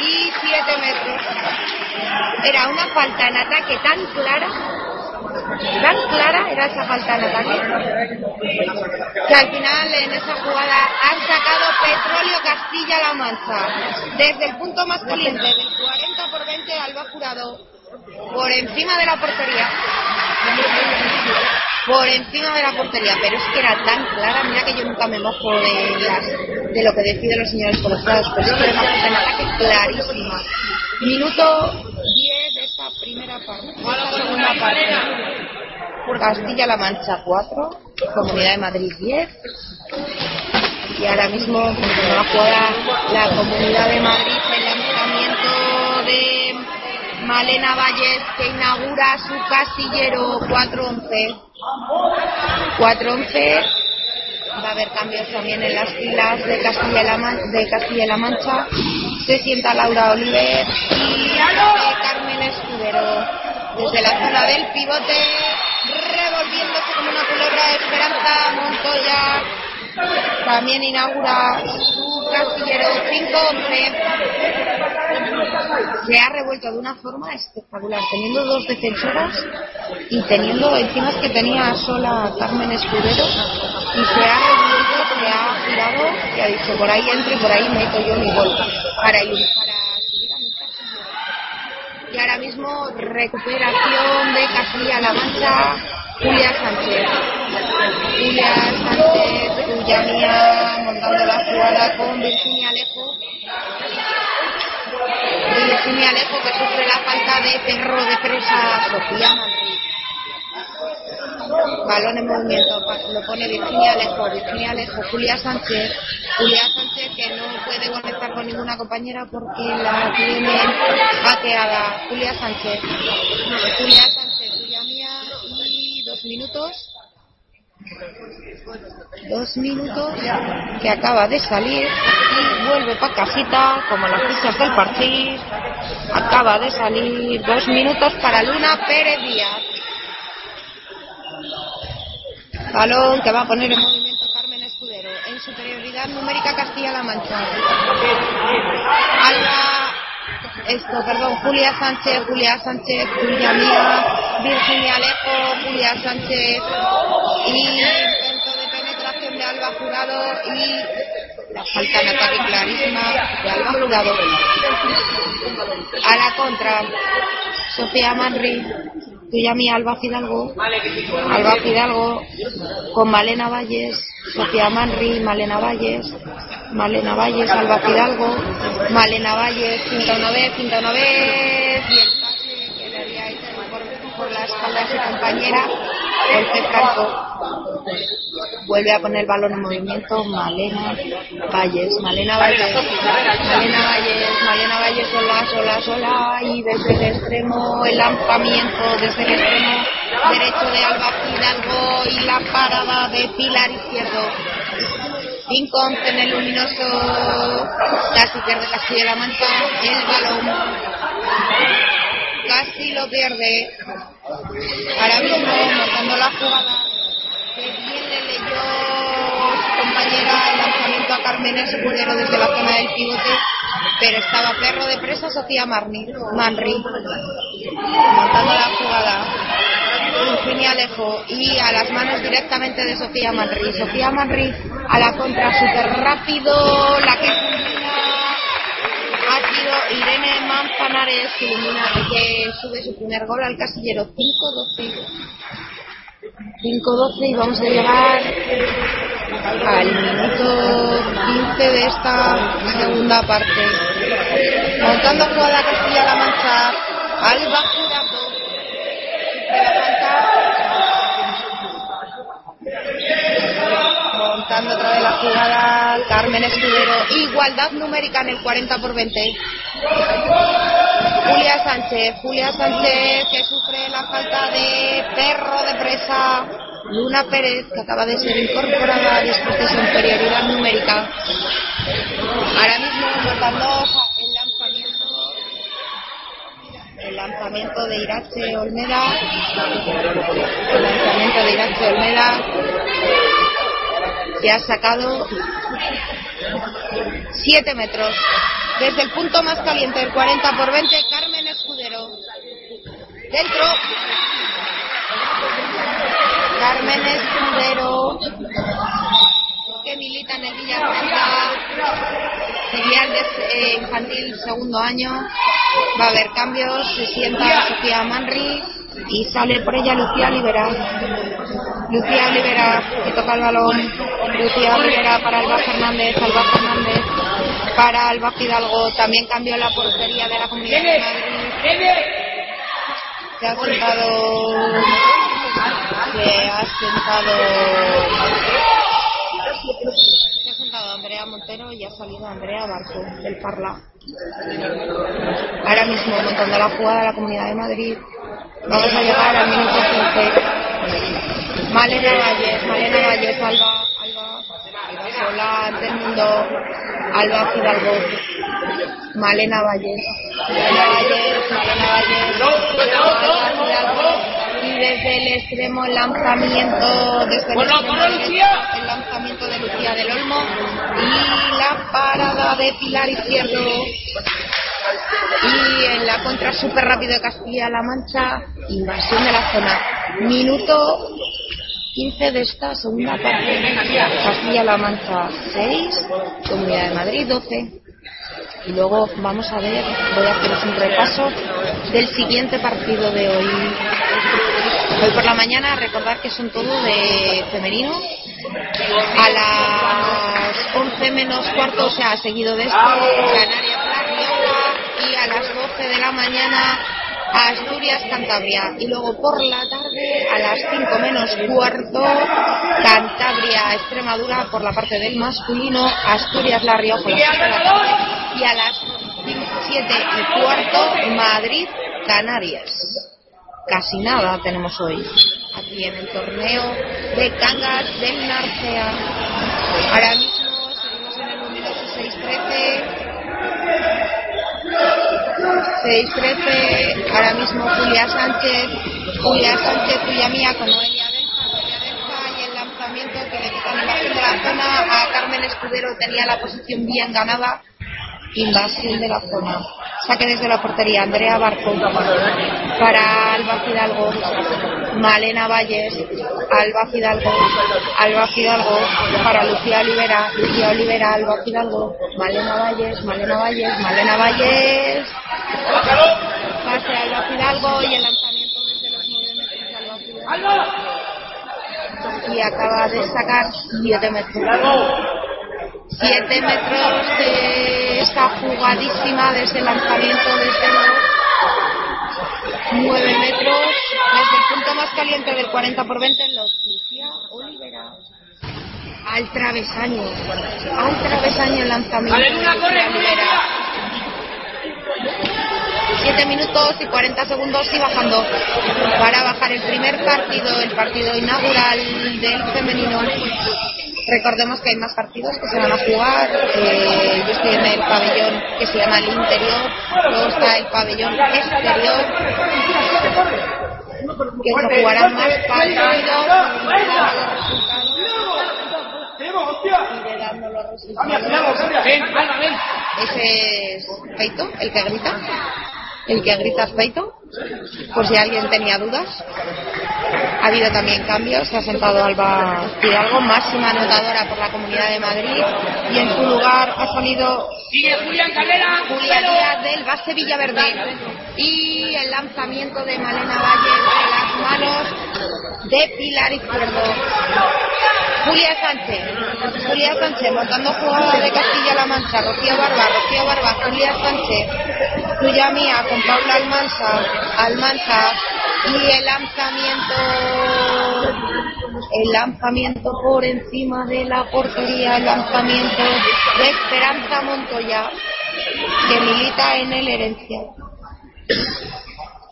Y 7 metros. Era una falta en ataque tan clara, tan clara era esa falta en ataque, que al final en esa jugada han sacado Petróleo Castilla-La Mancha. Desde el punto más caliente, del 40 por 20, Alba Jurado, por encima de la portería. Por encima de la portería, pero es que era tan clara, mira que yo nunca me mojo de, las, de lo que deciden los señores colegiados, pero es que era una ataque clarísima. Minuto 10 de esta primera parte, segunda parte. Castilla-La Mancha 4, Comunidad de Madrid 10. Y ahora mismo continúa jugada la Comunidad de Madrid, el lanzamiento de Malena Valles que inaugura su casillero 4-11. 4-11. Va a haber cambios también en las filas de Castilla y la, Man- de Castilla Mancha. Se sienta Laura Oliver y Carmen Escudero. Desde la zona del pivote, revolviéndose como una culebra de Esperanza Montoya. También inaugura su casillero 5-11 se ha revuelto de una forma espectacular, teniendo dos defensoras y teniendo encima que tenía sola Carmen Escudero y se ha revuelto, se ha girado y ha dicho por ahí entro y por ahí meto yo mi gol para, ilu- para subir a mi casillero. Y ahora mismo recuperación de Castilla-La Mancha, Julia Sánchez. Julia Sánchez, Julia Mía, montando la jugada con Virginia Alejo. Virginia Alejo que sufre la falta de perro de presa Sofía Madrid. Balón en movimiento, lo pone Virginia Alejo, Virginia Alejo, Julia Sánchez, Julia Sánchez que no puede conectar con ninguna compañera porque la tiene pateada. Julia Sánchez, Julia minutos. Dos minutos que acaba de salir y vuelve para casita como las fichas del partido. Acaba de salir dos minutos para Luna Pérez Díaz. Balón que va a poner en movimiento Carmen Escudero. En superioridad numérica Castilla-La Mancha. Alba, esto, perdón, Julia Sánchez, Julia Sánchez, Julia Mía, Virginia Alejo, Julia Sánchez y intento de penetración de Alba Jurado y la falta en ataque clarísima de Alba Jurado. A la contra, Sofía Manri, Tuyami, Alba Fidalgo, Alba Fidalgo, con Malena Valles, Sofía Manri, Malena Valles, Malena Valles, Alba Fidalgo, Malena Valles, cinta una vez, cinta una vez, pase que le había hecho por, la espalda de su compañera, el Franco. Vuelve a poner el balón en movimiento Malena Valles, Malena Valles, Malena Valles, Malena Valles sola, sola, sola y desde el extremo el lanzamiento desde el extremo derecho de Alba Fidalgo y la parada de Pilar Izquierdo. 5 en el luminoso, casi pierde Castilla-La Mancha, el balón casi lo pierde. Ahora mismo montando la jugada que bien le leyó su compañera el lanzamiento a Carmen Escudero desde la zona del pivote, pero estaba perro de presa Sofía Marni, Manri, montando la jugada. Virginia Alejo y a las manos directamente de Sofía Manri. Sofía Manri a la contra súper rápido, la que ha sido Que, ilumina, que sube su primer gol al casillero 5-12. 5-12 y vamos a llegar al minuto 15 de esta segunda parte. Montando jugada Castilla-La Mancha, Alba Jurado, montando otra vez la jugada Carmen Escudero, igualdad numérica en el 40 por 20. Julia Sánchez, Julia Sánchez que sufre la falta de perro de presa. Luna Pérez, que acaba de ser incorporada después de su inferioridad numérica. Ahora mismo montando el lanzamiento el lanzamiento de Irache Olmeda el lanzamiento de Irache Olmeda que ha sacado 7 metros. Desde el punto más caliente del 40 por 20 Carmen Escudero. Dentro. Carmen Escudero. Que milita en el Villarreal filial eh, infantil segundo año. Va a haber cambios se sienta Sofía Manri y sale por ella Lucía Libera. Lucía Libera que toca el balón. Lucía Libera para Alba Fernández Alba Fernández para Alba Fidalgo. También cambió la portería de la Comunidad de Madrid. se ha sentado se ha sentado. Se ha sentado Andrea Montero y ha salido Andrea Barco del Parla ahora mismo montando la jugada de la Comunidad de Madrid vamos a llegar al minuto 15 Malena Valles Malena Valles Alba Alba Alba sola mundo Alba Fidalgo. Malena Valles Malena Valles Malena Valles. Alba Fidalgo y desde el extremo el lanzamiento desde el, extremo, el, el lanzamiento de Lucía del Olmo y la parada de Pilar Izquierdo. Y en la contra súper rápido de Castilla-La Mancha invasión de la zona. Minuto 15 de esta segunda parte. Castilla-La Mancha 6 Comunidad de Madrid 12 y luego vamos a ver, voy a haceros un repaso del siguiente partido de hoy. Hoy por la mañana, recordar que son todos de femenino. A las 11 menos cuarto, o sea, seguido de esto, Canarias y a las 12 de la mañana Asturias, Cantabria. Y luego por la tarde, a las 5 menos cuarto, Cantabria, Extremadura por la parte del masculino, Asturias, La Rioja, las 7 de la. Y a las 7 y cuarto, Madrid, Canarias. Casi nada tenemos hoy. Aquí en el torneo de Cangas del Narcea. Ahora mismo seguimos en el luminoso 6-13. 6-13, ahora mismo Julia Sánchez, Julia Sánchez, Julia Mía con Noelia Delfa, Noelia Delfa y el lanzamiento que le quitan invasión de la zona a Carmen Escudero tenía la posición bien ganada, invasión de la zona. Saque desde la portería Andrea Barco para Alba Fidalgo, Malena Valles, Alba Fidalgo, Alba Fidalgo para Lucía Olivera, Lucía Olivera, Alba Fidalgo, Malena Valles, Malena Valles, Malena Valles, pase Alba Fidalgo y el lanzamiento desde los 9 y acaba de sacar 7 metros. 7 metros de esta jugadísima desde el lanzamiento desde los 9 metros desde el punto más caliente del 40 por 20 en los Lucía Olivera al travesaño al travesaño el lanzamiento de Lucía Olivera. 7 minutos y 40 segundos y bajando para bajar el primer partido, el partido inaugural del femenino. Recordemos que hay más partidos que se van a jugar. Eh, yo estoy en el pabellón que se llama el interior, luego está el pabellón exterior, que se jugarán más partidos. Iré dando los resultados. Ese es Feito, el que grita. El que grita es Feito, por si alguien tenía dudas. Ha habido también cambios, se ha sentado Alba Fidalgo, máxima anotadora por la Comunidad de Madrid, y en su lugar ha salido Julián Díaz del Base Villaverde. Y el lanzamiento de Malena Valle de las manos de Pilar Izquierdo. Julia Sánchez, Julia Sánchez montando jugada de Castilla-La Mancha, Rocío Barba, Rocío Barba, Julia Sánchez, tuya mía con Paula Almanza, Almanza y el lanzamiento, el lanzamiento por encima de la portería, el lanzamiento de Esperanza Montoya, que milita en el Herencia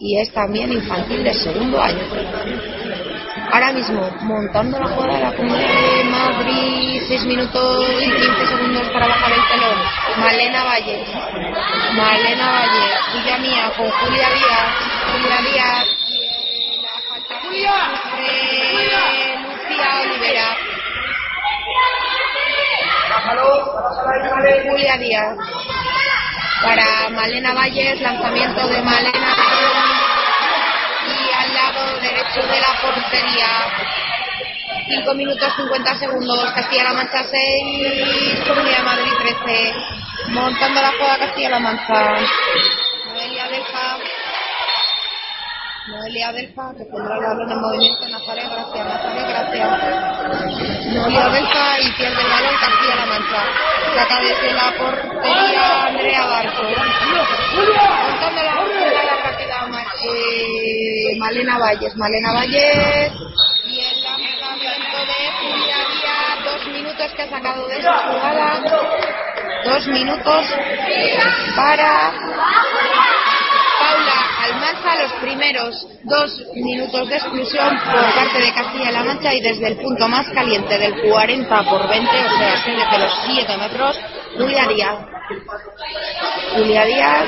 y es también infantil de segundo año. Ahora mismo, montando la jugada de la Comunidad de Madrid, 6 minutos y 15 segundos para bajar el telón. Malena Valle, Malena Valle, Villa Mía con Julia Díaz, Julia Díaz, y la falta de Lucía Olivera. Julia Díaz. Para Malena Valles, lanzamiento de Malena lado derecho de la portería. 5 minutos 50 segundos, Castilla-La Mancha 6, Comunidad Madrid 13. Montando la jugada Castilla-La Mancha. Noelia Delfa. Noelia Delfa, que pondrá el balón en movimiento. Nazaret, gracias, gracias. Noelia Delfa y pierde el balón Castilla-La Mancha. Saca desde la portería Andrea Barco. Montando la jugada eh, Malena Valles. Malena Valles y el lanzamiento de Julia Díaz. Dos minutos que ha sacado de esa jugada. Dos minutos para Paula Almanza los primeros dos minutos de exclusión por parte de Castilla-La Mancha y desde el punto más caliente del 40 por 20, o sea, desde los 7 metros, Julia Díaz. Julia Díaz.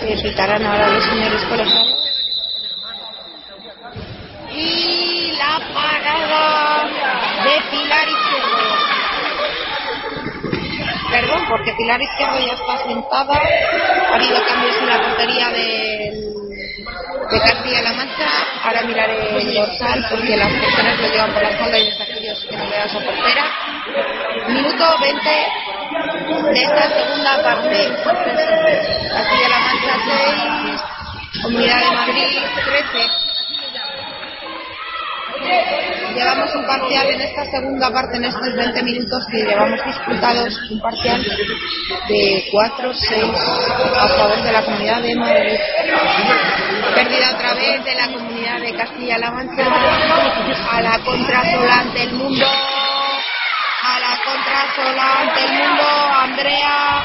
Que pitarán ahora los señores colegiados. Y la parada de Pilar Izquierdo perdón, porque Pilar Izquierdo ya está sentada. Ha habido cambios en la portería del, de Castilla-La Mancha. Ahora miraré el dorsal porque las personas lo llevan por la espalda y yo sí que no veo a esa portera. Minuto 20 de esta segunda parte. Castilla-La Mancha 6, Comunidad de Madrid 13. Llevamos un parcial en esta segunda parte, en estos 20 minutos que llevamos disputados, un parcial de 4-6 a favor de la comunidad de Madrid. Pérdida otra vez de la comunidad de Castilla-La Mancha a la contrasola ante el mundo. A la contrasola ante el mundo, Andrea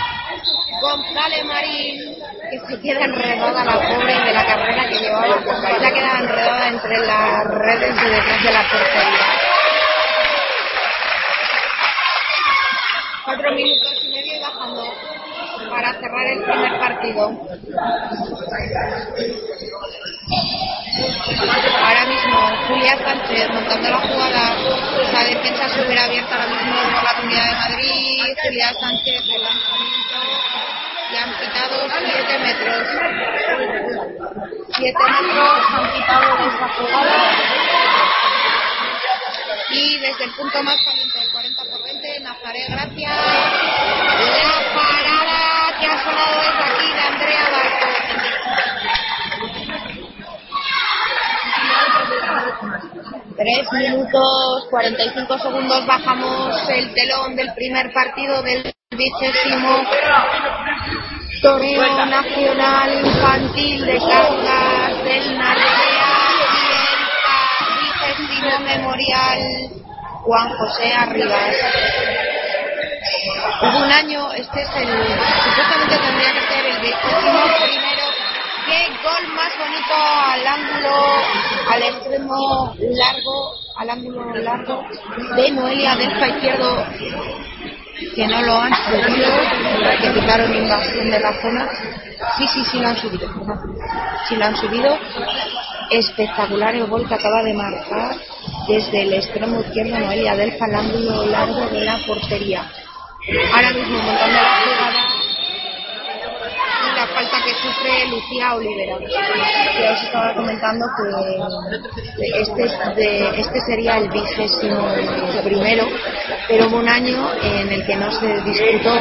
González Marín, que se queda enredada la pobre de la carrera que llevaba, ha quedado enredada entre las redes de detrás de la portería. Cuatro minutos y y para cerrar el primer partido. Ahora mismo Julia Sánchez montando la jugada, la defensa súper abierta ahora mismo por la Comunidad de Madrid, Julia Sánchez el lanzamiento y han quitado 7 metros. 7 metros han quitado de esta jugada. Y desde el punto más caliente del 40 por 20, Nazaré Gracia que ha sonado desde aquí de Andrea Barco. Tres minutos 45 segundos bajamos el telón del primer partido del vigésimo torneo nacional infantil de Cangas del Narrea y el vigésimo memorial Juan José Arribas. Hubo un año, este es el, supuestamente tendría que ser el vigésimo primero qué gol más bonito al ángulo, al extremo largo, al ángulo largo de Noelia del izquierdo, que no lo han subido, que quitaron invasión de la zona. Sí, sí, sí lo han subido. Sí lo han subido. Espectacular el gol que acaba de marcar desde el extremo izquierdo Noelia Delfa al ángulo largo de la portería. Ahora mismo montando la jugada y la falta que sufre Lucía Olivera. Que os estaba comentando que este, es de, este sería el vigésimo primero, pero hubo un año en el que no se disputó.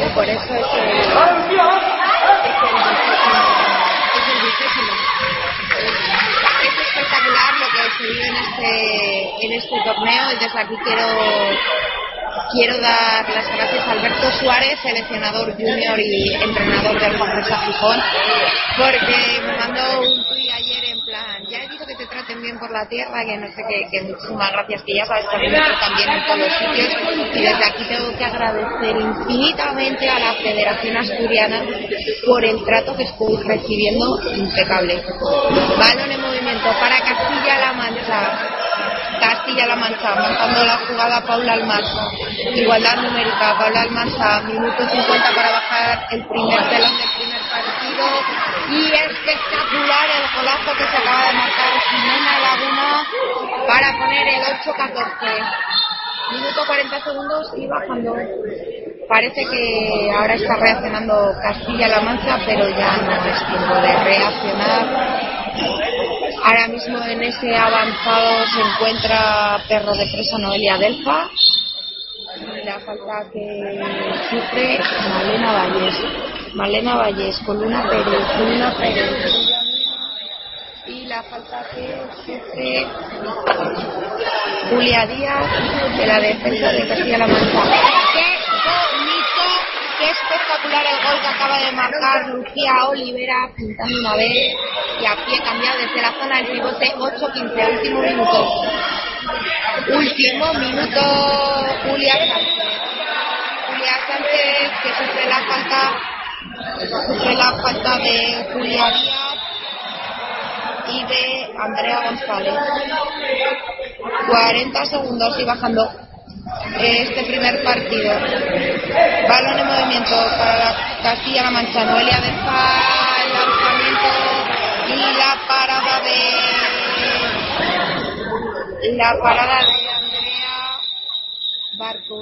Y, por eso es el, es el vigésimo. Es espectacular lo que se vive en este, en este torneo. Y desde aquí quiero quiero dar las gracias a Alberto Suárez, seleccionador junior y entrenador del Juan José Gijón, porque me mandó un tuit ayer en plan, ya he dicho que te traten bien por la tierra, que no sé qué, que muchísimas gracias, que ya sabes que en todos los sitios, y desde aquí tengo que agradecer infinitamente a la Federación Asturiana por el trato que estoy recibiendo impecable. Balón en movimiento para Castilla-La Mancha. Castilla-La Mancha, montando la jugada Paula Almanza. Igualdad numérica, Paula Almanza, minuto 50 para bajar el primer telón del primer partido. Y espectacular el golazo que se acaba de marcar Jimena Laguna para poner el 8-14. Minuto 40 segundos y bajando. Parece que ahora está reaccionando Castilla-La Mancha, pero ya no es tiempo de reaccionar. Ahora mismo en ese avanzado se encuentra Perro de Presa Noelia Delfa. Y la falta que sufre Malena Valles. Malena Valles, con Luna Pérez, con Luna Pérez. Y la falta que sufre Julia Díaz de la defensa de Castilla-La Mancha. ¡Qué espectacular el gol que acaba de marcar Lucía Olivera pintando una vez y a pie cambiado desde la zona del pivote 8-15, último minuto. Último minuto Julia Sánchez. Julia Sánchez que sufre la falta sufre la falta de Julia Díaz y de Andrea González. 40 segundos y bajando este primer partido. Balón en movimiento para Castilla-La Mancha. Noelia deja el lanzamiento y la parada de la parada de Andrea Barco.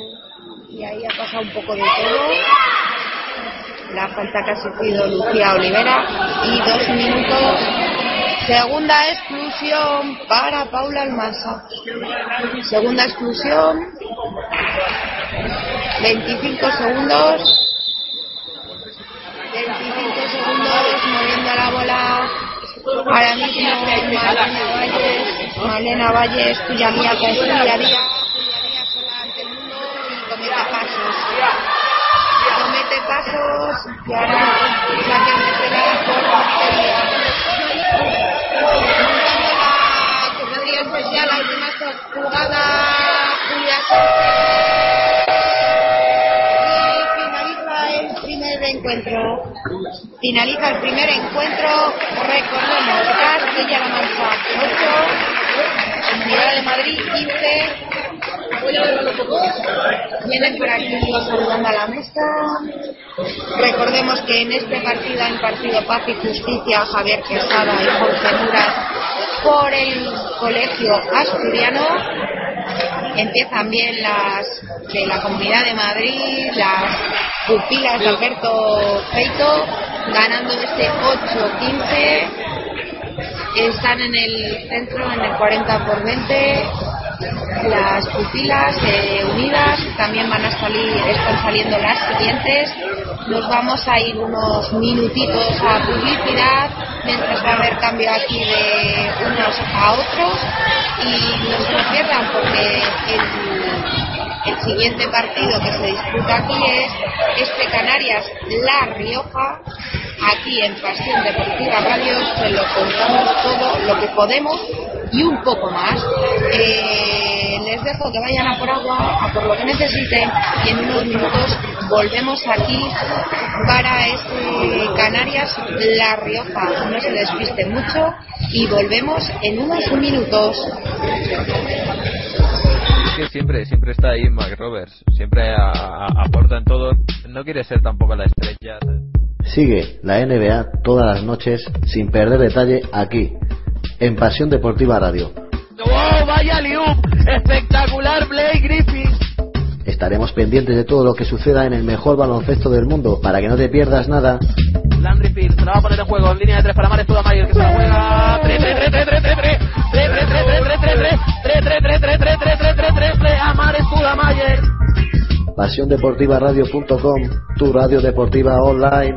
Y ahí ha pasado un poco de todo. La falta que ha sufrido Lucía Olivera y dos minutos Segunda exclusión para Paula Almasa. Segunda exclusión. 25 segundos. 25 segundos moviendo la bola. Ahora mismo Malena Valles, Malena Valles, cuya mía con Julia Díaz. Comete pasos. Comete pasos y ahora la que será por portería finaliza el primer encuentro finaliza el primer encuentro recordemos Castilla-La Mancha 8 Comunidad de Madrid 15 Por aquí saludando a la mesa. Recordemos que en este partido han partido Paz y Justicia Javier Quesada y Jorge Muras por el Colegio Asturiano. Empiezan bien las de la Comunidad de Madrid, las pupilas de Alberto Feito, ganando este 8-15. Están en el centro en el 40 por 20 las pupilas eh, unidas también van a salir están saliendo las siguientes. Nos vamos a ir unos minutitos a publicidad mientras va a haber cambio aquí de unos a otros y no se porque el, el siguiente partido que se disputa aquí es este Canarias La Rioja aquí en Pasión Deportiva Radio se lo contamos todo lo que podemos y un poco más. Eh, les dejo que vayan a por agua, a por lo que necesiten y en unos minutos volvemos aquí para este Canarias La Rioja. No se despisten mucho y volvemos en unos minutos. que siempre siempre está ahí Mac Roberts, siempre a- a- aporta en todo, no quiere ser tampoco la estrella. Sigue la NBA todas las noches sin perder detalle aquí, en Pasión Deportiva Radio. ¡Wow! ¡Vaya liup! ¡Espectacular Blake Griffin! Estaremos pendientes de todo lo que suceda en el mejor baloncesto del mundo para que no te pierdas nada. Landry Pierce la va a poner en juego en línea de tres para Mares Pasión Deportiva Radio.com, tu radio deportiva online.